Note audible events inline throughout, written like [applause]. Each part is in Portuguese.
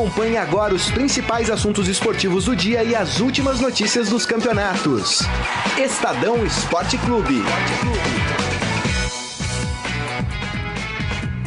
Acompanhe agora os principais assuntos esportivos do dia e as últimas notícias dos campeonatos. Estadão Esporte Clube.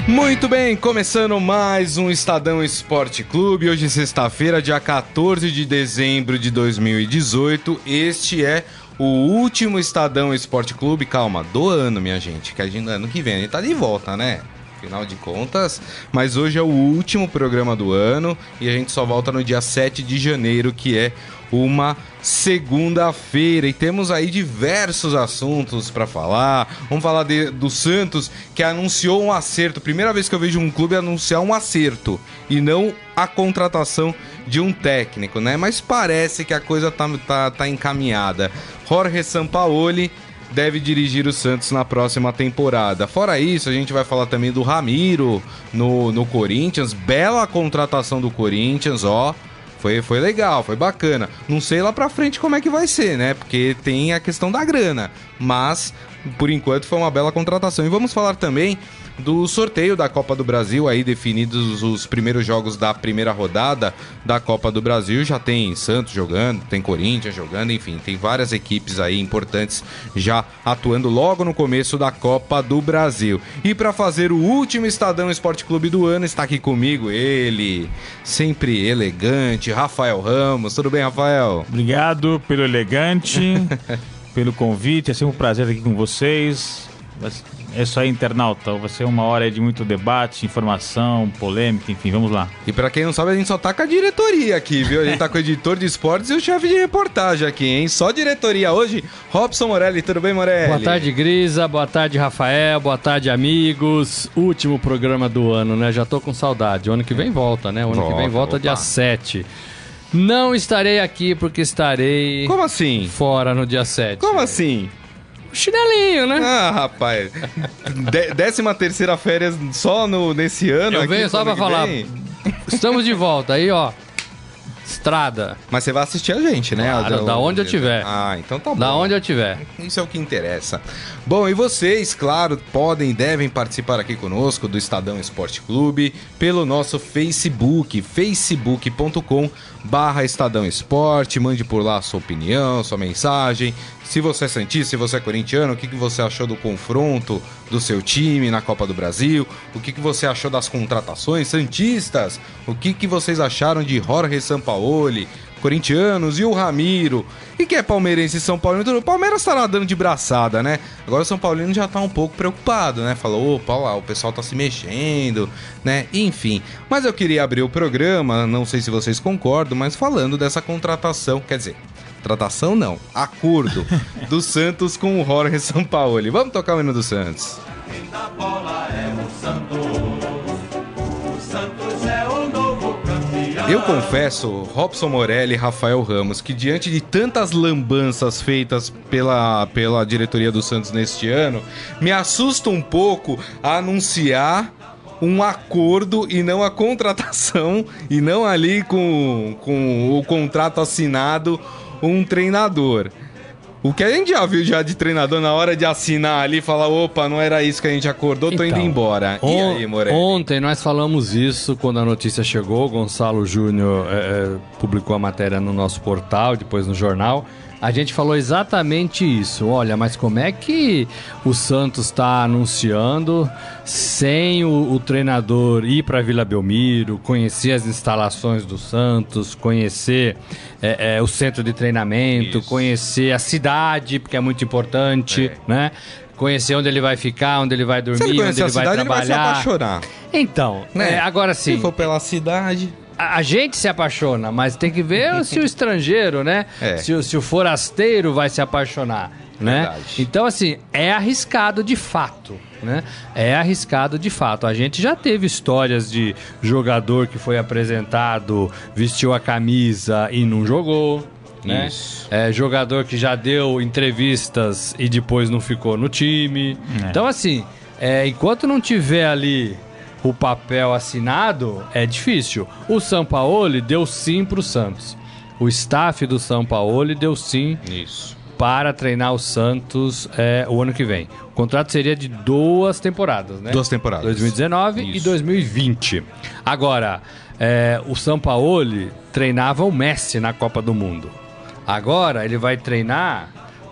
Muito bem, começando mais um Estadão Esporte Clube. Hoje, sexta-feira, dia 14 de dezembro de 2018. Este é o último Estadão Esporte Clube. Calma, do ano, minha gente. Que a gente, ano que vem a gente tá de volta, né? Afinal de contas, mas hoje é o último programa do ano e a gente só volta no dia 7 de janeiro, que é uma segunda-feira. E temos aí diversos assuntos para falar. Vamos falar de, do Santos, que anunciou um acerto. Primeira vez que eu vejo um clube anunciar um acerto e não a contratação de um técnico, né? Mas parece que a coisa tá, tá, tá encaminhada. Jorge Sampaoli deve dirigir o Santos na próxima temporada. Fora isso, a gente vai falar também do Ramiro no, no Corinthians. Bela contratação do Corinthians, ó. Foi, foi legal, foi bacana. Não sei lá pra frente como é que vai ser, né? Porque tem a questão da grana. Mas, por enquanto, foi uma bela contratação. E vamos falar também do sorteio da Copa do Brasil, aí definidos os primeiros jogos da primeira rodada da Copa do Brasil. Já tem Santos jogando, tem Corinthians jogando, enfim, tem várias equipes aí importantes já atuando logo no começo da Copa do Brasil. E para fazer o último Estadão Esporte Clube do ano, está aqui comigo ele, sempre elegante, Rafael Ramos. Tudo bem, Rafael? Obrigado pelo elegante, [laughs] pelo convite. É sempre um prazer aqui com vocês. É isso aí, internauta. Vai ser uma hora de muito debate, informação, polêmica, enfim, vamos lá. E para quem não sabe, a gente só tá com a diretoria aqui, viu? A gente tá com o editor de esportes e o chefe de reportagem aqui, hein? Só diretoria hoje. Robson Morelli, tudo bem, Morelli? Boa tarde, Grisa. Boa tarde, Rafael. Boa tarde, amigos. Último programa do ano, né? Já tô com saudade. O ano que vem volta, né? O ano volta, que vem volta opa. dia 7. Não estarei aqui porque estarei. Como assim? Fora no dia 7. Como assim? Chinelinho, né? Ah, rapaz. De, décima terceira férias só no, nesse ano. Eu venho só pra falar. Vem. Estamos de volta aí, ó. Estrada. Mas você vai assistir a gente, né? Claro, da, da onde eu tiver. Ah, então tá bom. Da onde eu tiver. Isso é o que interessa. Bom, e vocês, claro, podem e devem participar aqui conosco do Estadão Esporte Clube pelo nosso Facebook, facebook.com barra Estadão Esporte, mande por lá a sua opinião, sua mensagem. Se você é Santista, se você é corintiano, o que, que você achou do confronto do seu time na Copa do Brasil? O que, que você achou das contratações Santistas? O que, que vocês acharam de Jorge Sampaoli? corintianos e o Ramiro. E que é palmeirense e São Paulino. O Palmeiras lá dando de braçada, né? Agora o São Paulino já tá um pouco preocupado, né? Falou, opa, lá, o pessoal tá se mexendo, né? Enfim. Mas eu queria abrir o programa, não sei se vocês concordam, mas falando dessa contratação, quer dizer, contratação não, acordo [laughs] do Santos com o Jorge Sampaoli. Vamos tocar o hino do Santos. Quem da bola é o Santos. Eu confesso, Robson Morelli e Rafael Ramos, que diante de tantas lambanças feitas pela, pela diretoria do Santos neste ano, me assusta um pouco a anunciar um acordo e não a contratação, e não ali com, com o contrato assinado um treinador. O que a gente já viu já de treinador na hora de assinar ali, falar, opa, não era isso que a gente acordou, tô indo então, embora. e aí, Morelli? Ontem nós falamos isso quando a notícia chegou, Gonçalo Júnior é, é, publicou a matéria no nosso portal, depois no jornal a gente falou exatamente isso. Olha, mas como é que o Santos está anunciando sem o, o, treinador ir para Vila Belmiro, conhecer as instalações do Santos, conhecer é, é, o centro de treinamento, isso. conhecer a cidade, porque é muito importante, é. né? Conhecer onde ele vai ficar, onde ele vai dormir, ele onde ele vai cidade, trabalhar. Ele vai se apaixonar. Então, né? É, agora sim. Se for pela cidade a, gente se apaixona, mas tem que ver [laughs] se o estrangeiro, né? É. Se, se, o forasteiro vai se apaixonar, né? Então, assim, é arriscado de fato, né? É arriscado de fato. A gente já teve histórias de jogador que foi apresentado, vestiu a camisa e não jogou, né? É, jogador que já deu entrevistas e depois não ficou no time. É. Então, assim, é, enquanto não tiver ali o papel assinado, é difícil. O Sampaoli deu sim para o Santos. O staff do Sampaoli deu sim Isso. para treinar o Santos é, o ano que vem. O contrato seria de duas temporadas, né? Duas temporadas. 2019 e Isso. 2020. Agora, é, o Sampaoli treinava o Messi na Copa do Mundo. Agora ele vai treinar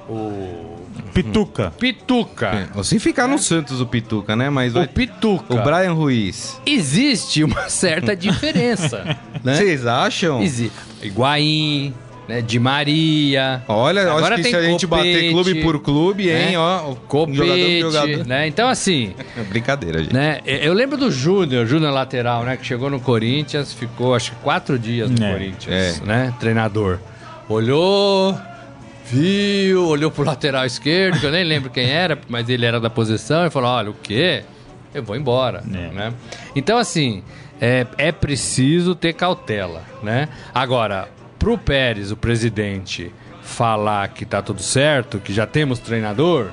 o Pituca. Pituca. É, Se ficar no Santos o Pituca, né? Mas O vai... Pituca. o Brian Ruiz. Existe uma certa diferença, [laughs] né? Vocês acham? Existe. Higuaín, né? Di Maria. Olha, Agora acho que se a gente bater Copete, clube por clube, hein, né? ó. Copete, jogador por jogador. né? Então, assim, [laughs] Brincadeira, gente. né? Eu lembro do Júnior, Júnior lateral, né? Que chegou no Corinthians, ficou acho que quatro dias no É, Corinthians, né? Treinador. Olhou, viu, olhou pro lateral esquerdo, que eu nem lembro quem era, mas ele era da posição, e falou: olha, o quê? Eu vou embora, É. né? Então, assim, é, é preciso ter cautela, né? Agora, pro Pérez, o presidente, falar que tá tudo certo, que já temos treinador,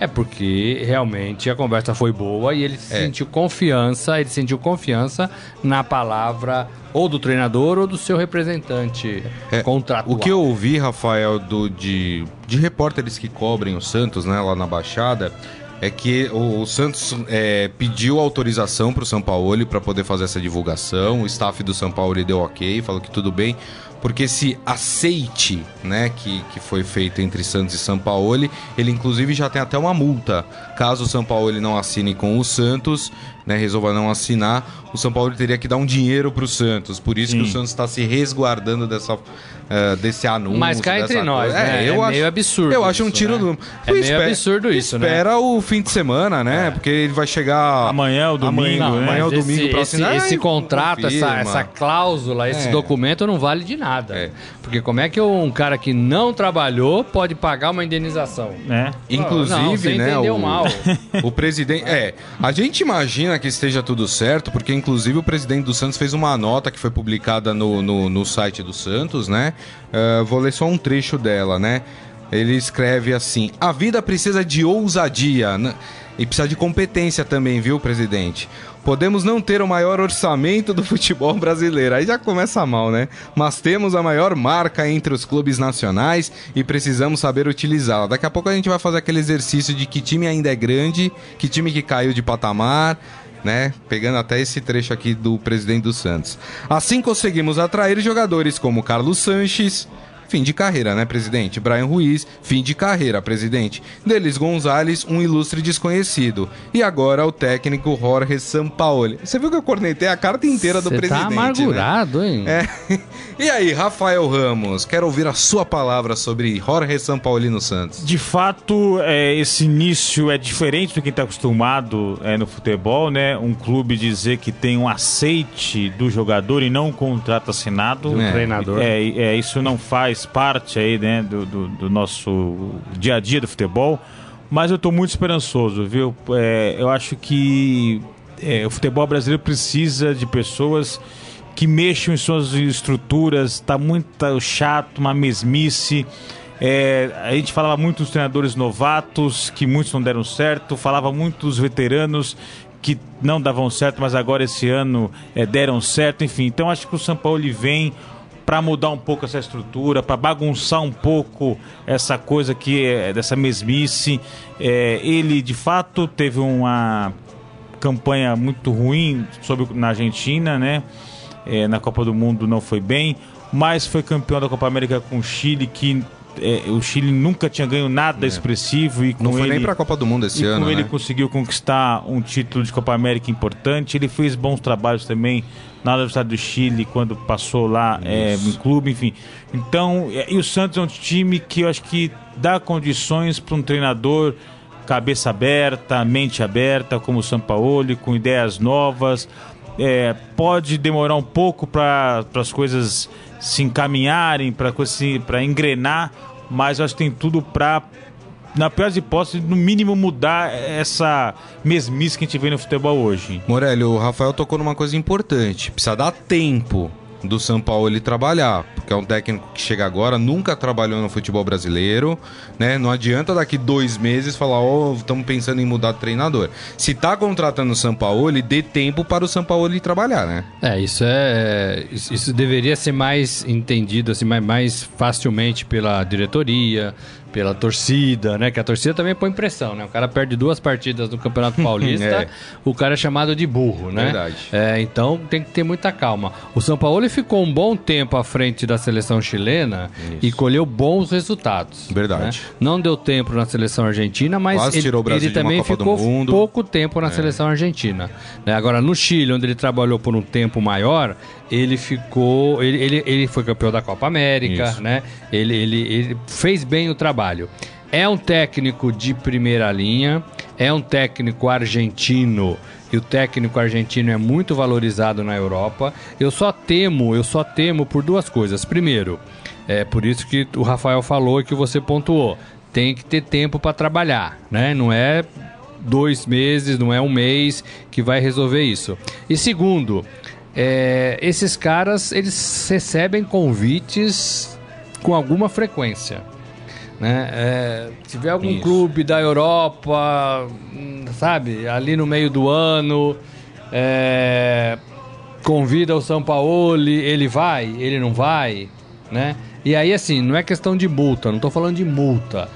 é porque realmente a conversa foi boa e ele É. sentiu confiança, ele sentiu confiança na palavra ou do treinador ou do seu representante É, contratual. O que eu ouvi, Rafael, do, de, de repórteres que cobrem o Santos, né, lá na Baixada, é que o, Santos é, pediu autorização para o São Paulo para poder fazer essa divulgação. O staff do São Paulo deu ok, falou que tudo bem. Porque esse aceite, né, que, que foi feito entre Santos e São Paulo, ele inclusive já tem até uma multa. Caso o São Paulo não assine com o Santos, né, resolva não assinar, o São Paulo teria que dar um dinheiro pro Santos. Por isso que o Sim. Santos está se resguardando dessa, eh, desse anúncio. Mas cá entre nós, coisa. né? eu É acho, meio absurdo Eu acho um tiro né? do. É meio absurdo isso, né? Espera o fim de semana, né? Porque ele vai chegar. Amanhã, o domingo, amanhã, né? amanhã é o domingo esse, pra esse, assinar. esse aí contrato, essa, essa cláusula, esse É. documento não vale de nada. É. Porque como é que um cara que não trabalhou pode pagar uma indenização? né? Inclusive, Não, você né? entendeu o, mal. [laughs] o presidente. É, a gente imagina que esteja tudo certo, porque inclusive o presidente do Santos fez uma nota que foi publicada no, no, no site do Santos, né? Ah, vou ler só um trecho dela, né? Ele escreve assim: A vida precisa de ousadia né? e precisa de competência também, viu, presidente? Podemos não ter o maior orçamento do futebol brasileiro, aí já começa mal, né? Mas temos a maior marca entre os clubes nacionais e precisamos saber utilizá-la. Daqui a pouco a gente vai fazer aquele exercício de que time ainda é grande, que time que caiu de patamar, né? Pegando até esse trecho aqui do presidente do Santos. Assim conseguimos atrair jogadores como Carlos Sanches. Fim de carreira, né, presidente? Brian Ruiz, fim de carreira, presidente. Delis Gonzalez, um ilustre desconhecido. E agora o técnico Jorge Sampaoli. Você viu que eu cornetei a carta inteira do Você presidente, tá né? amargurado, hein? É. E aí, Rafael Ramos, quero ouvir a sua palavra sobre Jorge Sampaoli no Santos. De fato, é, esse início é diferente do que está acostumado é, no futebol, né? Um clube dizer que tem um aceite do jogador e não um contrato assinado. Do É. treinador. É, é, isso não faz parte aí, né, do, do, do nosso dia a dia do futebol. Mas eu estou muito esperançoso, viu? É, eu acho que é, o futebol brasileiro precisa de pessoas que mexam em suas estruturas. Tá muito chato, uma mesmice. É, a gente falava muito dos treinadores novatos, que muitos não deram certo, falava muito dos veteranos que não davam certo, mas agora esse ano é, deram certo, enfim. Então acho que o São Paulo vem para mudar um pouco essa estrutura, para bagunçar um pouco essa coisa que é dessa mesmice. É, ele de fato teve uma campanha muito ruim sobre, na Argentina, né? É, na Copa do Mundo não foi bem, mas foi campeão da Copa América com o Chile, que é, o Chile nunca tinha ganho nada expressivo e com É. Não foi ele, nem pra Copa do Mundo esse e ano, com ele né? conseguiu conquistar um título de Copa América importante. Ele fez bons trabalhos também na Universidade do Chile quando passou lá é, em clube, enfim. Então, é, e o Santos é um time que eu acho que dá condições para um treinador cabeça aberta, mente aberta, como o Sampaoli, com ideias novas. É, pode demorar um pouco para as coisas se encaminharem, para engrenar, mas acho que tem tudo para na pior das hipóteses, no mínimo mudar essa mesmice que a gente vê no futebol hoje. Morelli, o Rafael tocou numa coisa importante. Precisa dar tempo. Do São Paulo ele trabalhar, porque é um técnico que chega agora, nunca trabalhou no futebol brasileiro, né? Não adianta daqui dois meses falar, ó, oh, estamos pensando em mudar de treinador. Se tá contratando o São Paulo, ele dê tempo para o São Paulo trabalhar, né? É, isso é. Isso deveria ser mais entendido, assim, mais facilmente pela diretoria, pela torcida, né? Que a torcida também põe pressão, né? O cara perde duas partidas no Campeonato [laughs] Paulista, é. o cara é chamado de burro, né? Verdade. É, então tem que ter muita calma. O São Paulo ficou um bom tempo à frente da seleção chilena Isso. e colheu bons resultados. Verdade. Né? Não deu tempo na seleção argentina, mas Quase ele, ele também ficou pouco tempo na é. seleção argentina. Né? Agora, no Chile, onde ele trabalhou por um tempo maior, ele ficou. Ele, ele, ele foi campeão da Copa América, Isso. né? Ele, ele, ele fez bem o trabalho. É um técnico de primeira linha, é um técnico argentino e o técnico argentino é muito valorizado na Europa. Eu só temo, eu só temo por duas coisas. Primeiro, é por isso que o Rafael falou e que você pontuou. Tem que ter tempo para trabalhar, né? Não é dois meses, não é um mês que vai resolver isso. E segundo, é, esses caras eles recebem convites com alguma frequência. Né? É, se tiver algum Isso. clube da Europa, sabe, ali no meio do ano, é, convida o São Paulo, ele vai, ele não vai, né? E aí, assim, não é questão de multa, não estou falando de multa.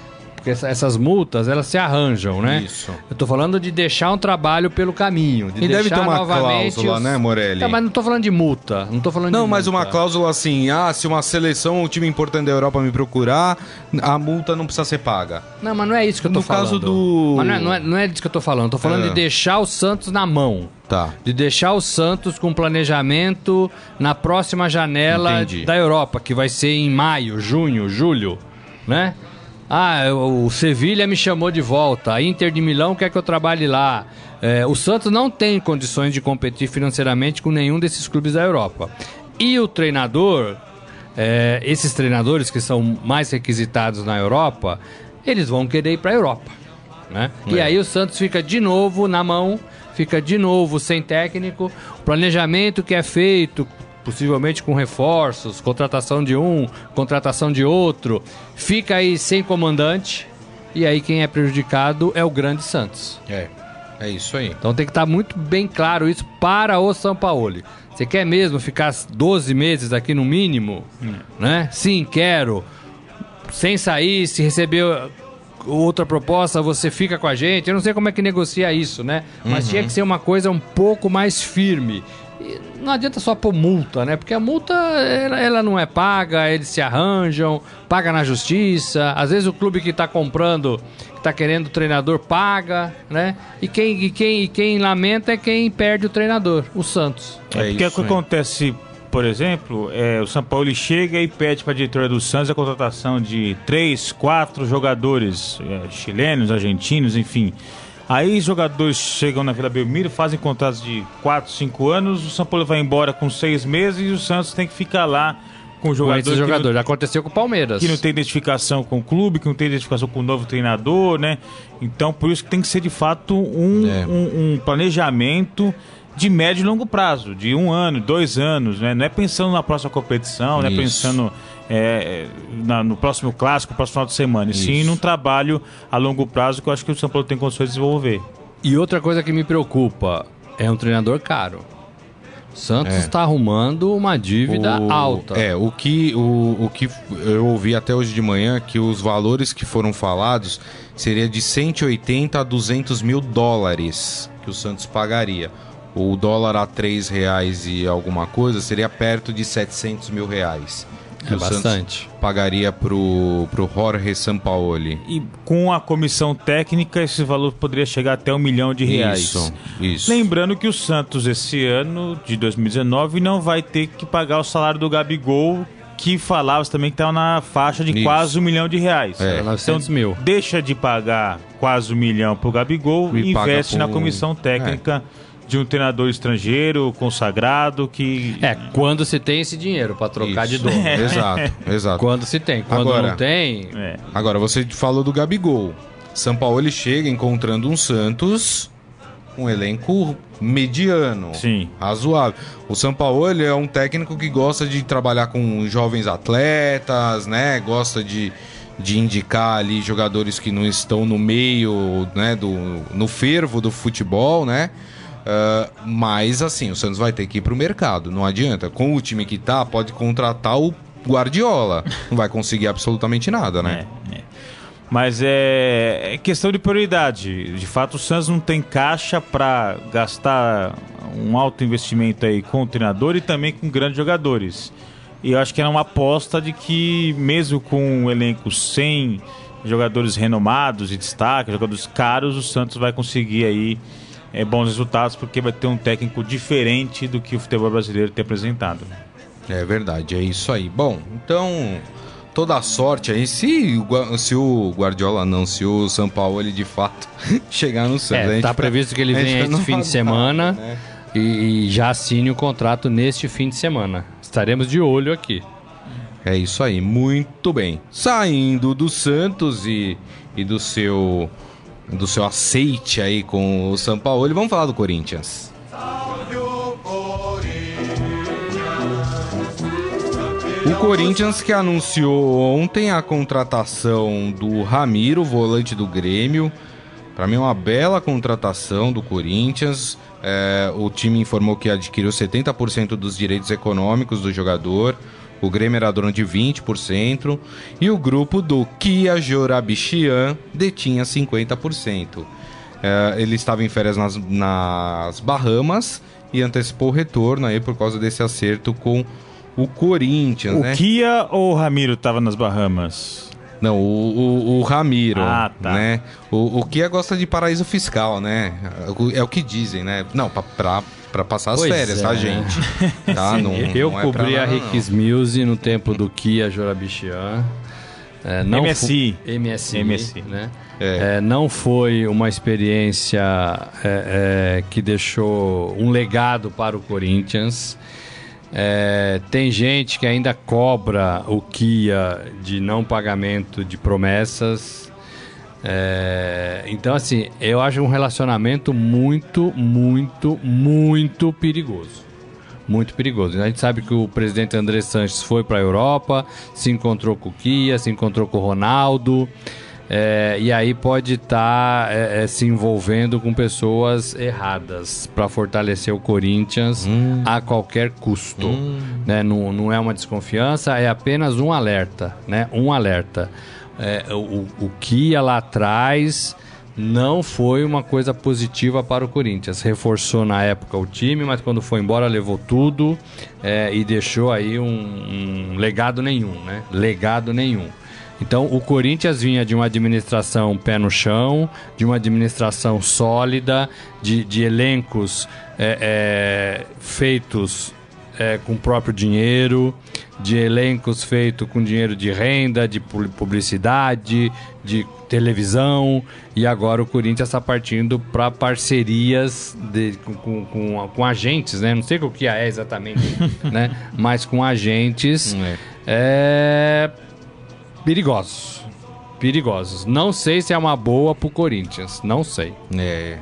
Porque essas multas, elas se arranjam, né? Isso. Eu tô falando de deixar um trabalho pelo caminho. De e deve ter uma cláusula, os... né, Morelli? Tá, mas não tô falando de multa. Não tô falando Não, mas uma cláusula assim, ah, se uma seleção ou um time importante da Europa me procurar, a multa não precisa ser paga. Não, mas não é isso que eu tô no falando. No caso do... Mas não é, não, é, não é disso que eu tô falando. Eu tô falando é. de deixar o Santos na mão. Tá. De deixar o Santos com planejamento na próxima janela Entendi. da Europa, que vai ser em maio, junho, julho, né? Ah, o Sevilha me chamou de volta. A Inter de Milão quer que eu trabalhe lá. É, o Santos não tem condições de competir financeiramente com nenhum desses clubes da Europa. E o treinador, é, esses treinadores que são mais requisitados na Europa, eles vão querer ir para a Europa. Né? É. E aí o Santos fica de novo na mão, fica de novo sem técnico. O planejamento que é feito possivelmente com reforços, contratação de um, contratação de outro, fica aí sem comandante e aí quem é prejudicado é o grande Santos. É. É isso aí. Então tem que estar tá muito bem claro isso para o São Paulo. Você quer mesmo ficar 12 meses aqui no mínimo? Hum. Né? Sim, quero. Sem sair, se receber outra proposta, você fica com a gente. Eu não sei como é que negocia isso, né? Mas uhum. tinha que ser uma coisa um pouco mais firme não adianta só pôr multa, né? Porque a multa ela, ela, não é paga, eles se arranjam, paga na justiça. Às vezes o clube que está comprando, que está querendo o treinador, paga, né? E quem, e, quem, e quem lamenta é quem perde o treinador, o Santos. É, é porque o que acontece, por exemplo, é, o São Paulo chega e pede para a diretora do Santos a contratação de três, quatro jogadores é, chilenos, argentinos, enfim Aí jogadores chegam na Vila Belmiro, fazem contratos de 4, 5 anos, o São Paulo vai embora com 6 meses e o Santos tem que ficar lá com o jogador. Com jogador. Já aconteceu com o Palmeiras. Que não tem identificação com o clube, que não tem identificação com o novo treinador, né? Então, por isso que tem que ser de fato um, é. um, um planejamento de médio e longo prazo, de um ano, dois anos, né? Não é pensando na próxima competição, não é pensando é, na, no próximo clássico, no próximo final de semana, e sim num trabalho a longo prazo que eu acho que o São Paulo tem condições de desenvolver. E outra coisa que me preocupa é um treinador caro. Santos está é. arrumando uma dívida o, alta. É, o que, o, o que eu ouvi até hoje de manhã que os valores que foram falados seria de 180 a 200 mil dólares que o Santos pagaria. O dólar a 3 reais e alguma coisa seria perto de 700 mil reais que é o bastante. Santos pagaria pro, pro Jorge Sampaoli. E com a comissão técnica, esse valor poderia chegar até um milhão de reais. Isso, isso. Lembrando que o Santos, esse ano de 2019, não vai ter que pagar o salário do Gabigol, que falava também que estava na faixa de Isso. quase um milhão de reais. É. 900 então, mil. Deixa de pagar quase um milhão para o Gabigol e investe na comissão técnica. É de um treinador estrangeiro consagrado que. É, quando se tem esse dinheiro para trocar Isso. de dono. É. [laughs] Exato, exato. Quando se tem. Quando agora, não tem. É. Agora, você falou do Gabigol. São Paulo ele chega encontrando um Santos um elenco mediano, Sim. razoável. O São Paulo ele é um técnico que gosta de trabalhar com jovens atletas, né? Gosta de, de indicar ali jogadores que não estão no meio, né? Do, no fervo do futebol, né? Uh, mas assim, o Santos vai ter que ir pro mercado, não adianta. Com o time que tá, pode contratar o Guardiola. Não vai conseguir absolutamente nada, né? É, é. Mas é, é, questão de prioridade. De fato, o Santos não tem caixa para gastar um alto investimento aí com o treinador e também com grandes jogadores. E eu acho que era uma aposta de que, mesmo com um elenco sem jogadores renomados e destaque, jogadores caros, o Santos vai conseguir aí é, bons resultados porque vai ter um técnico diferente do que o futebol brasileiro tem apresentado. É verdade, é isso aí. Bom, então toda a sorte aí se, se o Guardiola não, se o São Paulo ele de fato [laughs] chegar no Santos. É, tá previsto que ele venha esse fim de semana né? e, e já assine o contrato neste fim de semana. Estaremos de olho aqui. É isso aí, muito bem. Saindo do Santos e, e do seu do seu aceite aí com o São Paulo, vamos falar do Corinthians. O Corinthians que anunciou ontem a contratação do Ramiro, volante do Grêmio. Para mim, é uma bela contratação do Corinthians. É, o time informou que adquiriu 70% dos direitos econômicos do jogador. O Grêmio era dono de 20%. E o grupo do Kia Jorabichian detinha 50%. É, ele estava em férias nas, nas Bahamas e antecipou o retorno aí por causa desse acerto com o Corinthians, o né? Kia ou o Ramiro estava nas Bahamas? Não, o, o, o Ramiro, ah, tá. né? O, o Kia gosta de paraíso fiscal, né? É o que dizem, né? Não, pra, pra, pra passar as pois férias, tá, é. [laughs] tá, gente? tá? Não, Eu não é cobri a Ricks Muse no tempo do Kia Jorabichian. É, não MSI. MSI, MSI. Né? É. É, não foi uma experiência é, é, que deixou um legado para o Corinthians. É, tem gente que ainda cobra o Kia de não pagamento de promessas. É, então, assim, eu acho um relacionamento muito, muito, muito perigoso. Muito perigoso. A gente sabe que o presidente André Sanches foi para a Europa, se encontrou com o Kia, se encontrou com o Ronaldo. É, e aí pode estar tá, é, é, se envolvendo com pessoas erradas para fortalecer o Corinthians hum. a qualquer custo. Hum. Né? Não, não é uma desconfiança, é apenas um alerta. Né? Um alerta. É, o, o que ia lá atrás não foi uma coisa positiva para o Corinthians. Reforçou na época o time, mas quando foi embora levou tudo é, e deixou aí um, um legado nenhum, né? Legado nenhum. Então, o Corinthians vinha de uma administração pé no chão, de uma administração sólida, de, de elencos é, é, feitos é, com o próprio dinheiro, de elencos feitos com dinheiro de renda, de publicidade, de televisão, e agora o Corinthians está partindo para parcerias de, com, com, com, agentes, né? Não sei o que é exatamente, [laughs] né? Mas com agentes. É. é perigosos. Perigosos. Não sei se é uma boa pro Corinthians. Não sei. É.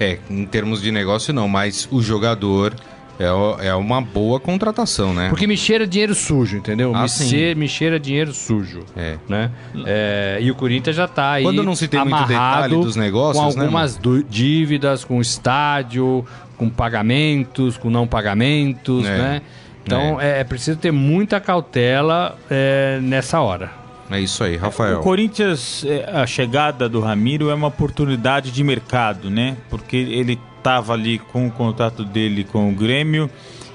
É, em termos de negócio não, mas o jogador é, é uma boa contratação, né? Porque me cheira dinheiro sujo, entendeu? Ah, me, cheira, me cheira dinheiro sujo. É. Né? É, e o Corinthians já tá aí. Quando não se tem muito detalhe dos negócios, com né, algumas né, dívidas, com estádio, com pagamentos, com não pagamentos, é. né? Então é, é preciso ter muita cautela é, nessa hora. É isso aí, Rafael. O Corinthians, é, a chegada do Ramiro é uma oportunidade de mercado, né? Porque ele estava ali com o contrato dele com o Grêmio,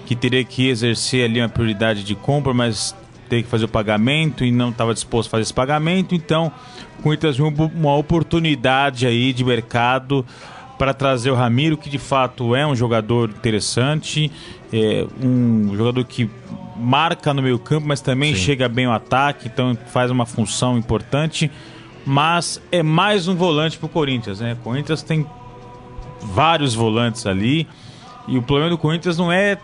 que teria que exercer ali uma prioridade de compra, mas teria que fazer o pagamento e não estava disposto a fazer esse pagamento. Então, o Corinthians viu uma oportunidade aí de mercado para trazer o Ramiro, que de fato é um jogador interessante, é um jogador que marca no meio campo, mas também Sim. chega bem ao ataque, então faz uma função importante. Mas é mais um volante para o Corinthians, né? O Corinthians tem vários volantes ali e o problema do Corinthians não é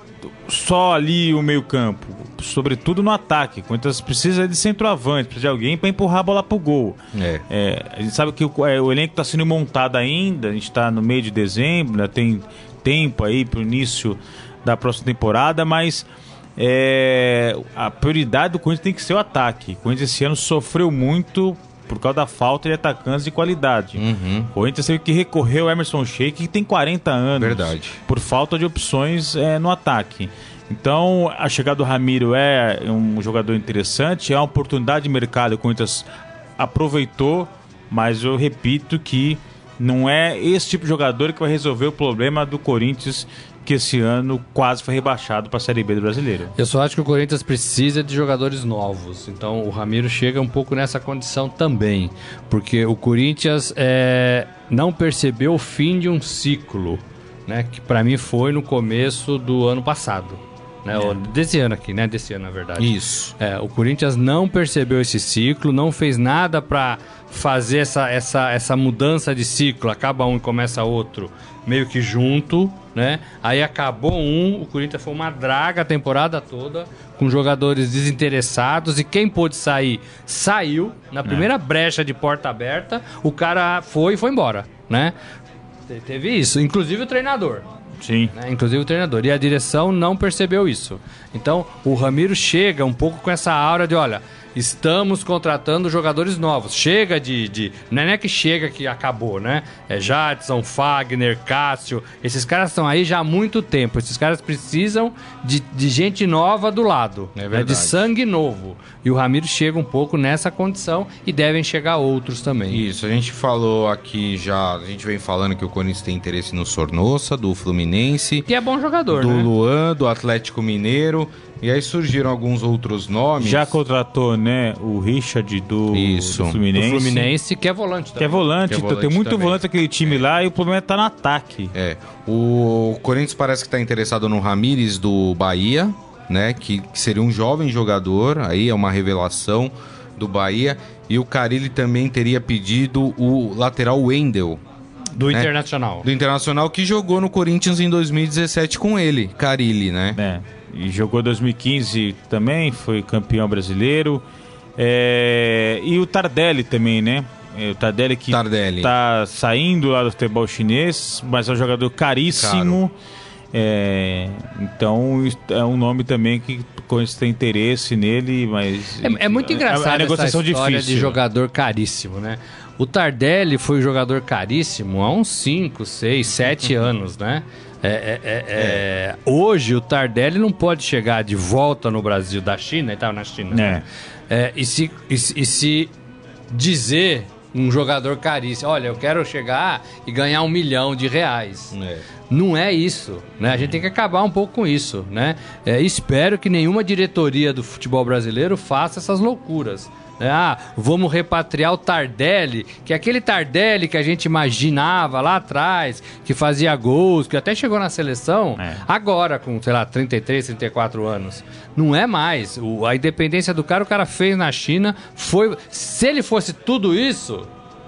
só ali o meio campo. sobretudo no ataque. O Corinthians precisa de centroavante, precisa de alguém para empurrar a bola pro gol. É. É, a gente sabe que o, é, o elenco está sendo montado ainda, a gente está no meio de dezembro, né, tem tempo aí para o início da próxima temporada, mas é, a prioridade do Corinthians tem que ser o ataque. O Corinthians esse ano sofreu muito por causa da falta de atacantes de qualidade. Uhum. O Corinthians teve que recorrer ao Emerson Sheik, que tem 40 anos. Verdade. Por falta de opções é, no ataque. Então, a chegada do Ramiro é um jogador interessante, é uma oportunidade de mercado. O Corinthians aproveitou, mas eu repito que não é esse tipo de jogador que vai resolver o problema do Corinthians que esse ano quase foi rebaixado para a Série B do Brasileiro. Eu só acho que o Corinthians precisa de jogadores novos. Então o Ramiro chega um pouco nessa condição também. Porque o Corinthians é, não percebeu o fim de um ciclo, né? Que para mim foi no começo do ano passado. Né? Ou Desse ano aqui, né? Desse ano, na verdade. Isso. É, o Corinthians não percebeu esse ciclo, não fez nada para fazer essa, essa, essa mudança de ciclo. Acaba um e começa outro meio que junto, né? Aí acabou um, o Corinthians foi uma draga a temporada toda, com jogadores desinteressados e quem pôde sair, saiu. Na primeira brecha de porta aberta, o cara foi e foi embora, né? Te- Teve isso, inclusive o treinador Sim. né? inclusive o treinador. E a direção não percebeu isso. Então, o Ramiro chega um pouco com essa aura de, olha, estamos contratando jogadores novos. Chega de... de não é que chega que acabou, né? É Jadson, Fagner, Cássio. Esses caras estão aí já há muito tempo. Esses caras precisam de, de gente nova do lado. É né? verdade. De sangue novo. E o Ramiro chega um pouco nessa condição e devem chegar outros também. Isso, a gente falou aqui já, a gente vem falando que o Corinthians tem interesse no Sornossa, do Fluminense, Que é bom jogador, do né? Luan, do Atlético Mineiro, e aí surgiram alguns outros nomes. Já contratou, né, o Richard do, Isso. do Do Fluminense. O Fluminense, que é volante Que é também. volante, Que é então volante tem muito também. volante aquele time lá e o problema é tá no ataque. É, o Corinthians parece que está interessado no Ramires do Bahia, né? Que, que seria um jovem jogador, aí é uma revelação do Bahia. E o Carilli também teria pedido o lateral Wendel, Do né? Internacional. do Internacional, que jogou no Corinthians em 2017 com ele, Carilli, né? né? E jogou 2015 também, foi campeão brasileiro. É, E o Tardelli também, né? É, O Tardelli que Tardelli. tá saindo lá do futebol chinês, mas é um jogador caríssimo. É, então é um nome também que o Corinthians tem interesse nele, mas É, é muito engraçado a, a negociação essa história difícil. de jogador caríssimo, né? O Tardelli foi jogador caríssimo há uns 5, 6, 7 anos, né? É, é, é, é, Hoje o Tardelli não pode chegar de volta no Brasil da China, ele estava na China, né? É, e, se, e, e se dizer um jogador caríssimo, olha, eu quero chegar e ganhar um milhão de reais. É. Não é isso, né? A gente tem que acabar um pouco com isso, né? É, espero que nenhuma diretoria do futebol brasileiro faça essas loucuras. Ah, vamos repatriar o Tardelli, que é aquele Tardelli que a gente imaginava lá atrás, que fazia gols, que até chegou na seleção, É. agora com, sei lá, 33, 34 anos. Não é mais. O- a independência do cara, o cara fez na China, foi... Se ele fosse tudo isso,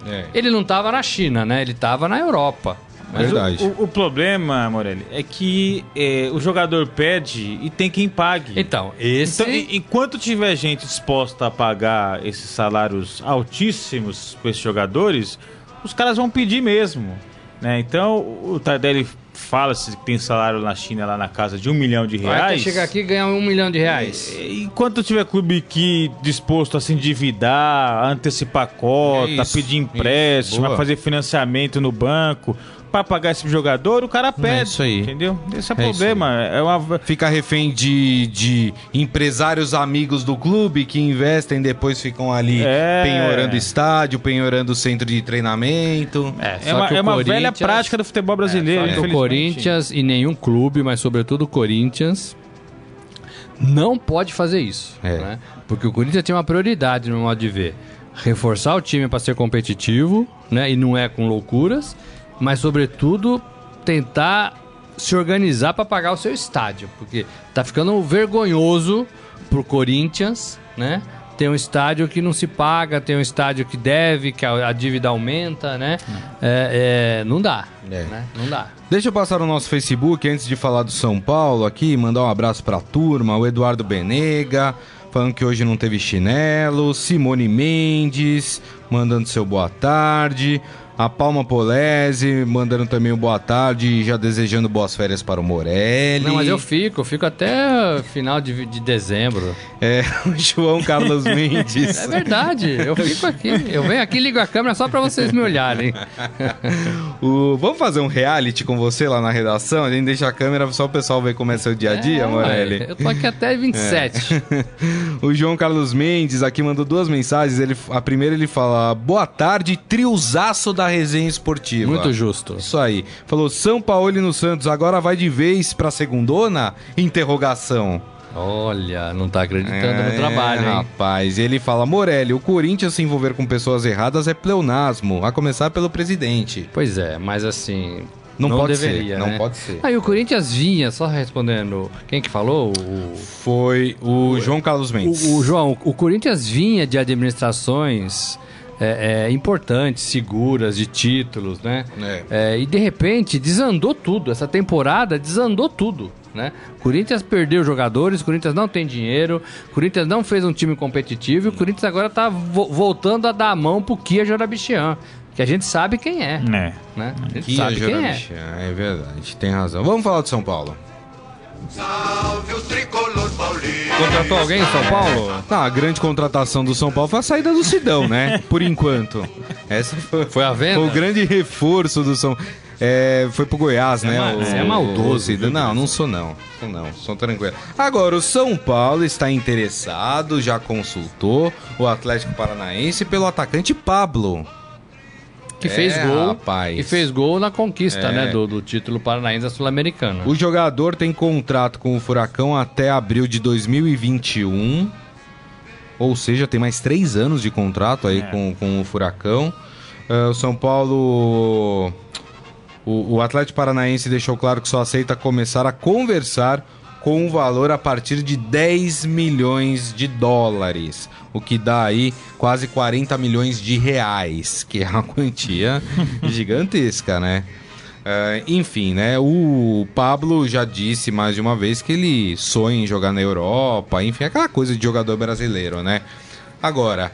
É. ele não tava na China, né? Ele tava na Europa. Mas Verdade. O, o- o problema, Morelli, é que é, o jogador pede e tem quem pague. Então, esse... Então, en- enquanto tiver gente disposta a pagar esses salários altíssimos para esses jogadores, os caras vão pedir mesmo. Né? Então, o Tardelli fala-se que tem salário na China lá na casa de um milhão de Vai reais. chegar aqui e ganhar um milhão de reais. Enquanto tiver clube que disposto a se endividar, a antecipar cota, É a isso, pedir empréstimo, a fazer financiamento no banco para pagar esse jogador, o cara pede. isso aí. Entendeu? Esse é o É problema. É uma. Fica refém de, de empresários amigos do clube que investem depois ficam ali É. penhorando estádio, penhorando centro de treinamento. É, Só uma, que o é uma velha prática do futebol brasileiro. Só que o. Corinthians e nenhum clube, mas sobretudo o Corinthians, não pode fazer isso. É. né? Porque o Corinthians tem uma prioridade no modo de ver. Reforçar o time para ser competitivo, né? E não é com loucuras, mas sobretudo tentar se organizar para pagar o seu estádio, porque tá ficando vergonhoso pro Corinthians, né? Tem um estádio que não se paga, tem um estádio que deve, que a, a dívida aumenta, né? É, é, não dá, É. né? Não dá. Deixa eu passar no nosso Facebook antes de falar do São Paulo aqui, mandar um abraço pra turma, o Eduardo Benega, falando que hoje não teve chinelo, Simone Mendes, mandando seu boa tarde. A Palma Polese mandando também um boa tarde e já desejando boas férias para o Morelli. Não, mas eu fico, eu fico até final de, de dezembro. É, [laughs] o João Carlos [laughs] Mendes. É verdade, eu fico aqui. Eu venho aqui e ligo a câmera só para vocês me olharem. [laughs] o, vamos fazer um reality com você lá na redação? A gente deixa a câmera só o pessoal ver como é seu dia a dia, É, Morelli. Eu tô aqui até 27. o João Carlos Mendes aqui mandou duas mensagens. Ele, a primeira ele fala: Boa tarde, triozaço da resenha esportiva. Muito justo. Isso aí. Falou: São Paulo e no Santos, agora vai de vez pra segundona? Interrogação. Olha, não tá acreditando É, no trabalho, hein? Rapaz, ele fala: Morelli, o Corinthians se envolver com pessoas erradas é pleonasmo, a começar pelo presidente. Pois é, mas assim. Não pode deveria, ser, não né? pode ser. Aí o Corinthians vinha, só respondendo. Quem que falou? O, Foi o João Carlos Mendes. o, o João, o Corinthians vinha de administrações é, é, importantes, seguras, de títulos, né? É. É, e de repente desandou tudo. Essa temporada desandou tudo. Né? O Corinthians perdeu jogadores, o Corinthians não tem dinheiro, o Corinthians não fez um time competitivo e o Corinthians agora tá vo- voltando a dar a mão pro Kia Jorabichian, que a gente sabe quem é. É. Né? A gente Que sabe quem é. Jorabichian, é verdade, tem razão. Vamos falar de São Paulo. Contratou alguém em São Paulo? Não, a grande contratação do São Paulo foi a saída do Sidão, né? Por enquanto. Essa foi, Foi a venda? foi o grande reforço do São é, Foi pro Goiás, né? ma- o, é maldoso, o Sidão. Não, não sou não. Sou não, sou tranquilo. Agora, o São Paulo está interessado, já consultou o Atlético Paranaense pelo atacante Pablo. Que fez É, gol. rapaz. E fez gol na conquista, É. né? Do, do título paranaense da Sul-Americana. O jogador tem contrato com o Furacão até abril de 2021. Ou seja, tem mais três anos de contrato aí É. com, com o Furacão. Ah, o São Paulo. O, o Atlético Paranaense deixou claro que só aceita começar a conversar com um valor a partir de 10 milhões de dólares. O que dá aí quase 40 milhões de reais, que é uma quantia [laughs] gigantesca, né? É, enfim, né? O Pablo já disse mais de uma vez que ele sonha em jogar na Europa, enfim, aquela coisa de jogador brasileiro, né? Agora,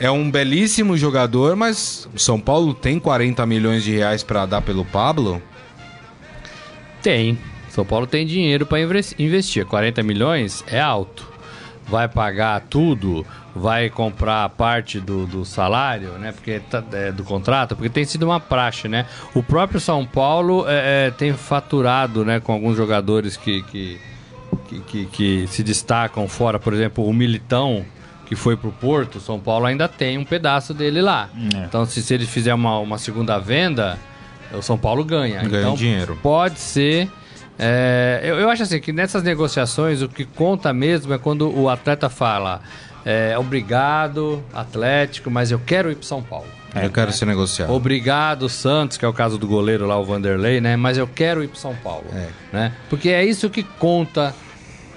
é um belíssimo jogador, mas São Paulo tem 40 milhões de reais pra dar pelo Pablo? Tem. São Paulo tem dinheiro para investir. 40 milhões é alto. Vai pagar tudo, vai comprar parte do, do salário, né? Porque tá- é, do contrato, porque tem sido uma praxe, né? O próprio São Paulo é, é, tem faturado, né, com alguns jogadores que, que, que, que- que se destacam fora, por exemplo, o Militão que foi pro Porto, São Paulo ainda tem um pedaço dele lá. É. Então, se, se ele fizer uma, uma segunda venda, o São Paulo ganha. Ganha então, dinheiro. Pode ser. É, eu, eu acho assim que nessas negociações o que conta mesmo é quando o atleta fala é, obrigado, Atlético, mas eu quero ir pro São Paulo. Eu quero ser negociado. Obrigado, Santos, que é o caso do goleiro lá, o Vanderlei, né? Mas eu quero ir pro São Paulo. É. Né? Porque é isso que conta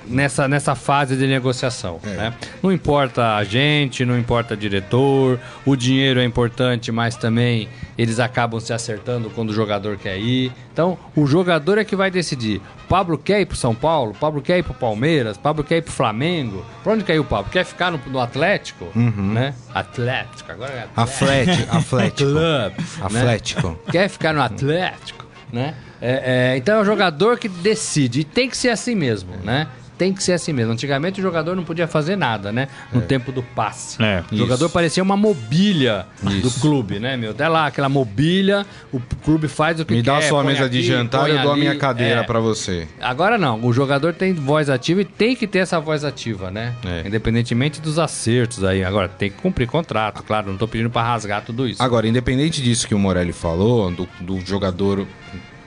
nessa, nessa fase de negociação. É. Né? Não importa a gente, não importa diretor, o dinheiro é importante, mas também eles acabam se acertando quando o jogador quer ir. Então, o jogador é que vai decidir. O Pablo quer ir pro São Paulo, o Pablo quer ir pro Palmeiras, Pablo quer ir pro Flamengo. Pra onde quer ir o Pablo? Quer ficar no, no Atlético? Né? Atlético, agora é Atlético, Atlético. [laughs] Club, né? Atlético. quer ficar no Atlético, né? É, é, então é o jogador que decide. E tem que ser assim mesmo, né? Tem que ser assim mesmo. Antigamente o jogador não podia fazer nada, né? No tempo do passe. É, o jogador isso. parecia uma mobília do Isso. clube, né, meu? Até lá, aquela mobília, o clube faz o que Me quer. dá a sua mesa de aqui, jantar, põe eu dou a minha cadeira É. pra você. Agora não, o jogador tem voz ativa e tem que ter essa voz ativa, né? É. Independentemente dos acertos aí. Agora, tem que cumprir contrato, claro, não tô pedindo pra rasgar tudo isso. Agora, independente disso que o Morelli falou, do, do jogador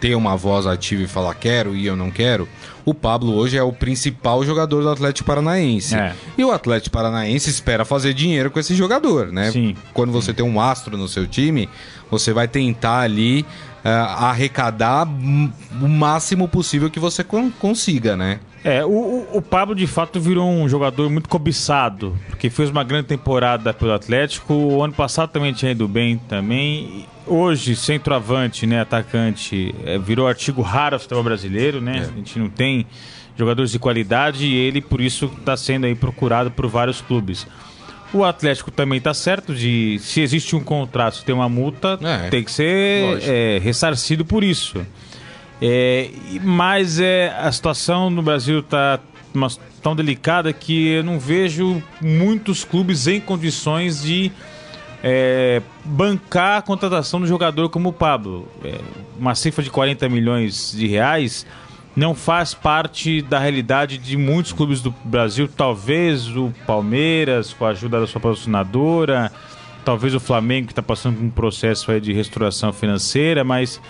ter uma voz ativa e falar quero e eu não quero, o Pablo hoje é o principal jogador do Atlético Paranaense. É. E o Atlético Paranaense espera fazer dinheiro com esse jogador, né? Sim. Quando você tem um astro no seu time, você vai tentar ali ah, arrecadar o máximo possível que você con- consiga, né? É, o, o, o Pablo de fato virou um jogador muito cobiçado, porque fez uma grande temporada pelo Atlético. O ano passado também tinha ido bem também. Hoje, centroavante, né, atacante, é, virou artigo raro futebol brasileiro, né? É. A gente não tem jogadores de qualidade e ele, por isso, está sendo aí procurado por vários clubes. O Atlético também está certo de, se existe um contrato, se tem uma multa, É. tem que ser é, ressarcido por isso. É, mas é, a situação no Brasil está tão delicada que eu não vejo muitos clubes em condições de é, bancar a contratação do jogador como o Pablo. É, uma cifra de 40 milhões de reais não faz parte da realidade de muitos clubes do Brasil. Talvez o Palmeiras, com a ajuda da sua patrocinadora, talvez o Flamengo, que está passando por um processo de restauração financeira, mas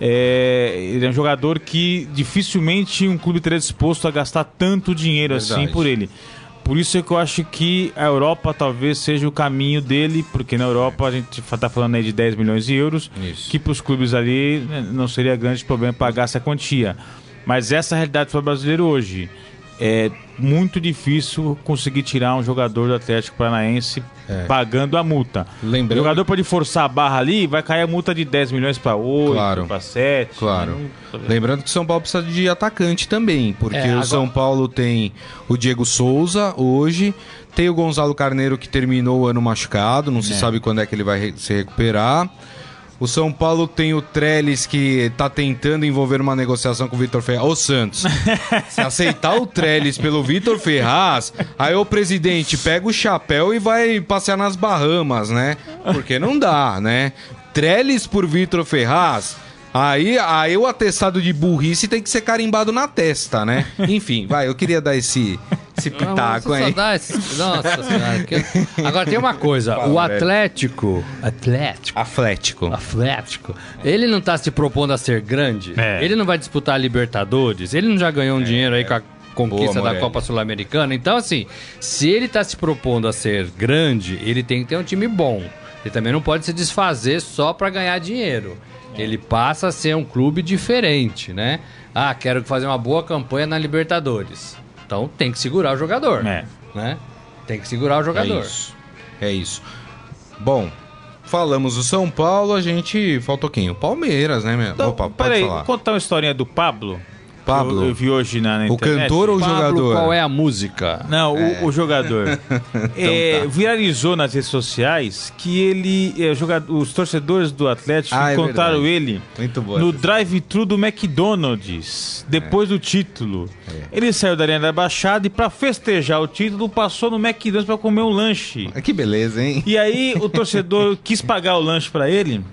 é, ele é um jogador que dificilmente um clube teria disposto a gastar tanto dinheiro assim Verdade. por ele. Por isso é que eu acho que a Europa talvez seja o caminho dele, porque na Europa a gente está falando aí de 10 milhões de euros, Isso. que para os clubes ali né, não seria grande problema pagar essa quantia. Mas essa é a realidade do futebol brasileiro hoje. É muito difícil conseguir tirar um jogador do Atlético Paranaense É. pagando a multa. Lembrando- O jogador pode forçar a barra ali, vai cair a multa de 10 milhões para 8, Claro. para 7. Claro. Lembrando que o São Paulo precisa de atacante também, porque É, o agora- São Paulo tem o Diego Souza hoje, tem o Gonzalo Carneiro que terminou o ano machucado, não se sabe quando é que ele vai se recuperar. O São Paulo tem o Trellis que tá tentando envolver uma negociação com o Vitor Ferraz. Ô Santos, se aceitar o Trellis pelo Vitor Ferraz, aí o presidente pega o chapéu e vai passear nas Bahamas, né? Porque não dá, né? Trellis por Vitor Ferraz. Aí, aí o atestado de burrice tem que ser carimbado na testa, né? Enfim, vai, eu queria dar esse, esse pitaco dá esse- Nossa senhora. que- Agora tem uma coisa. Fala, o. Atlético... Atlético... Atlético. Atlético. Ele não tá se propondo a ser grande. É. Ele não vai disputar a Libertadores. Ele não já ganhou um dinheiro aí com a conquista Boa, da. Copa Sul-Americana. Então, assim, se ele tá se propondo a ser grande, ele tem que ter um time bom. Ele também não pode se desfazer só pra ganhar dinheiro. Ele passa a ser um clube diferente, né? Ah, quero fazer uma boa campanha na Libertadores. Então tem que segurar o jogador, É. né? Tem que segurar o É jogador. isso. É isso. Bom, falamos do São Paulo, a gente. Faltou quem? O Palmeiras, né, meu? Então, Opa, pode peraí, falar. contar uma historinha do Pablo. Pablo? Eu, eu vi hoje na, na O internet. cantor ou o Pablo, jogador? qual é a música? Não, o, o jogador. [laughs] É, tá. Viralizou nas redes sociais que ele. é, o jogador, os torcedores do Atlético Ah, é encontraram ele Muito boa no drive-thru do McDonald's, depois do título. Ele saiu da linha da Baixada e, pra festejar o título, passou no McDonald's pra comer um lanche. Que beleza, hein? E aí o torcedor [laughs] quis pagar o lanche pra ele.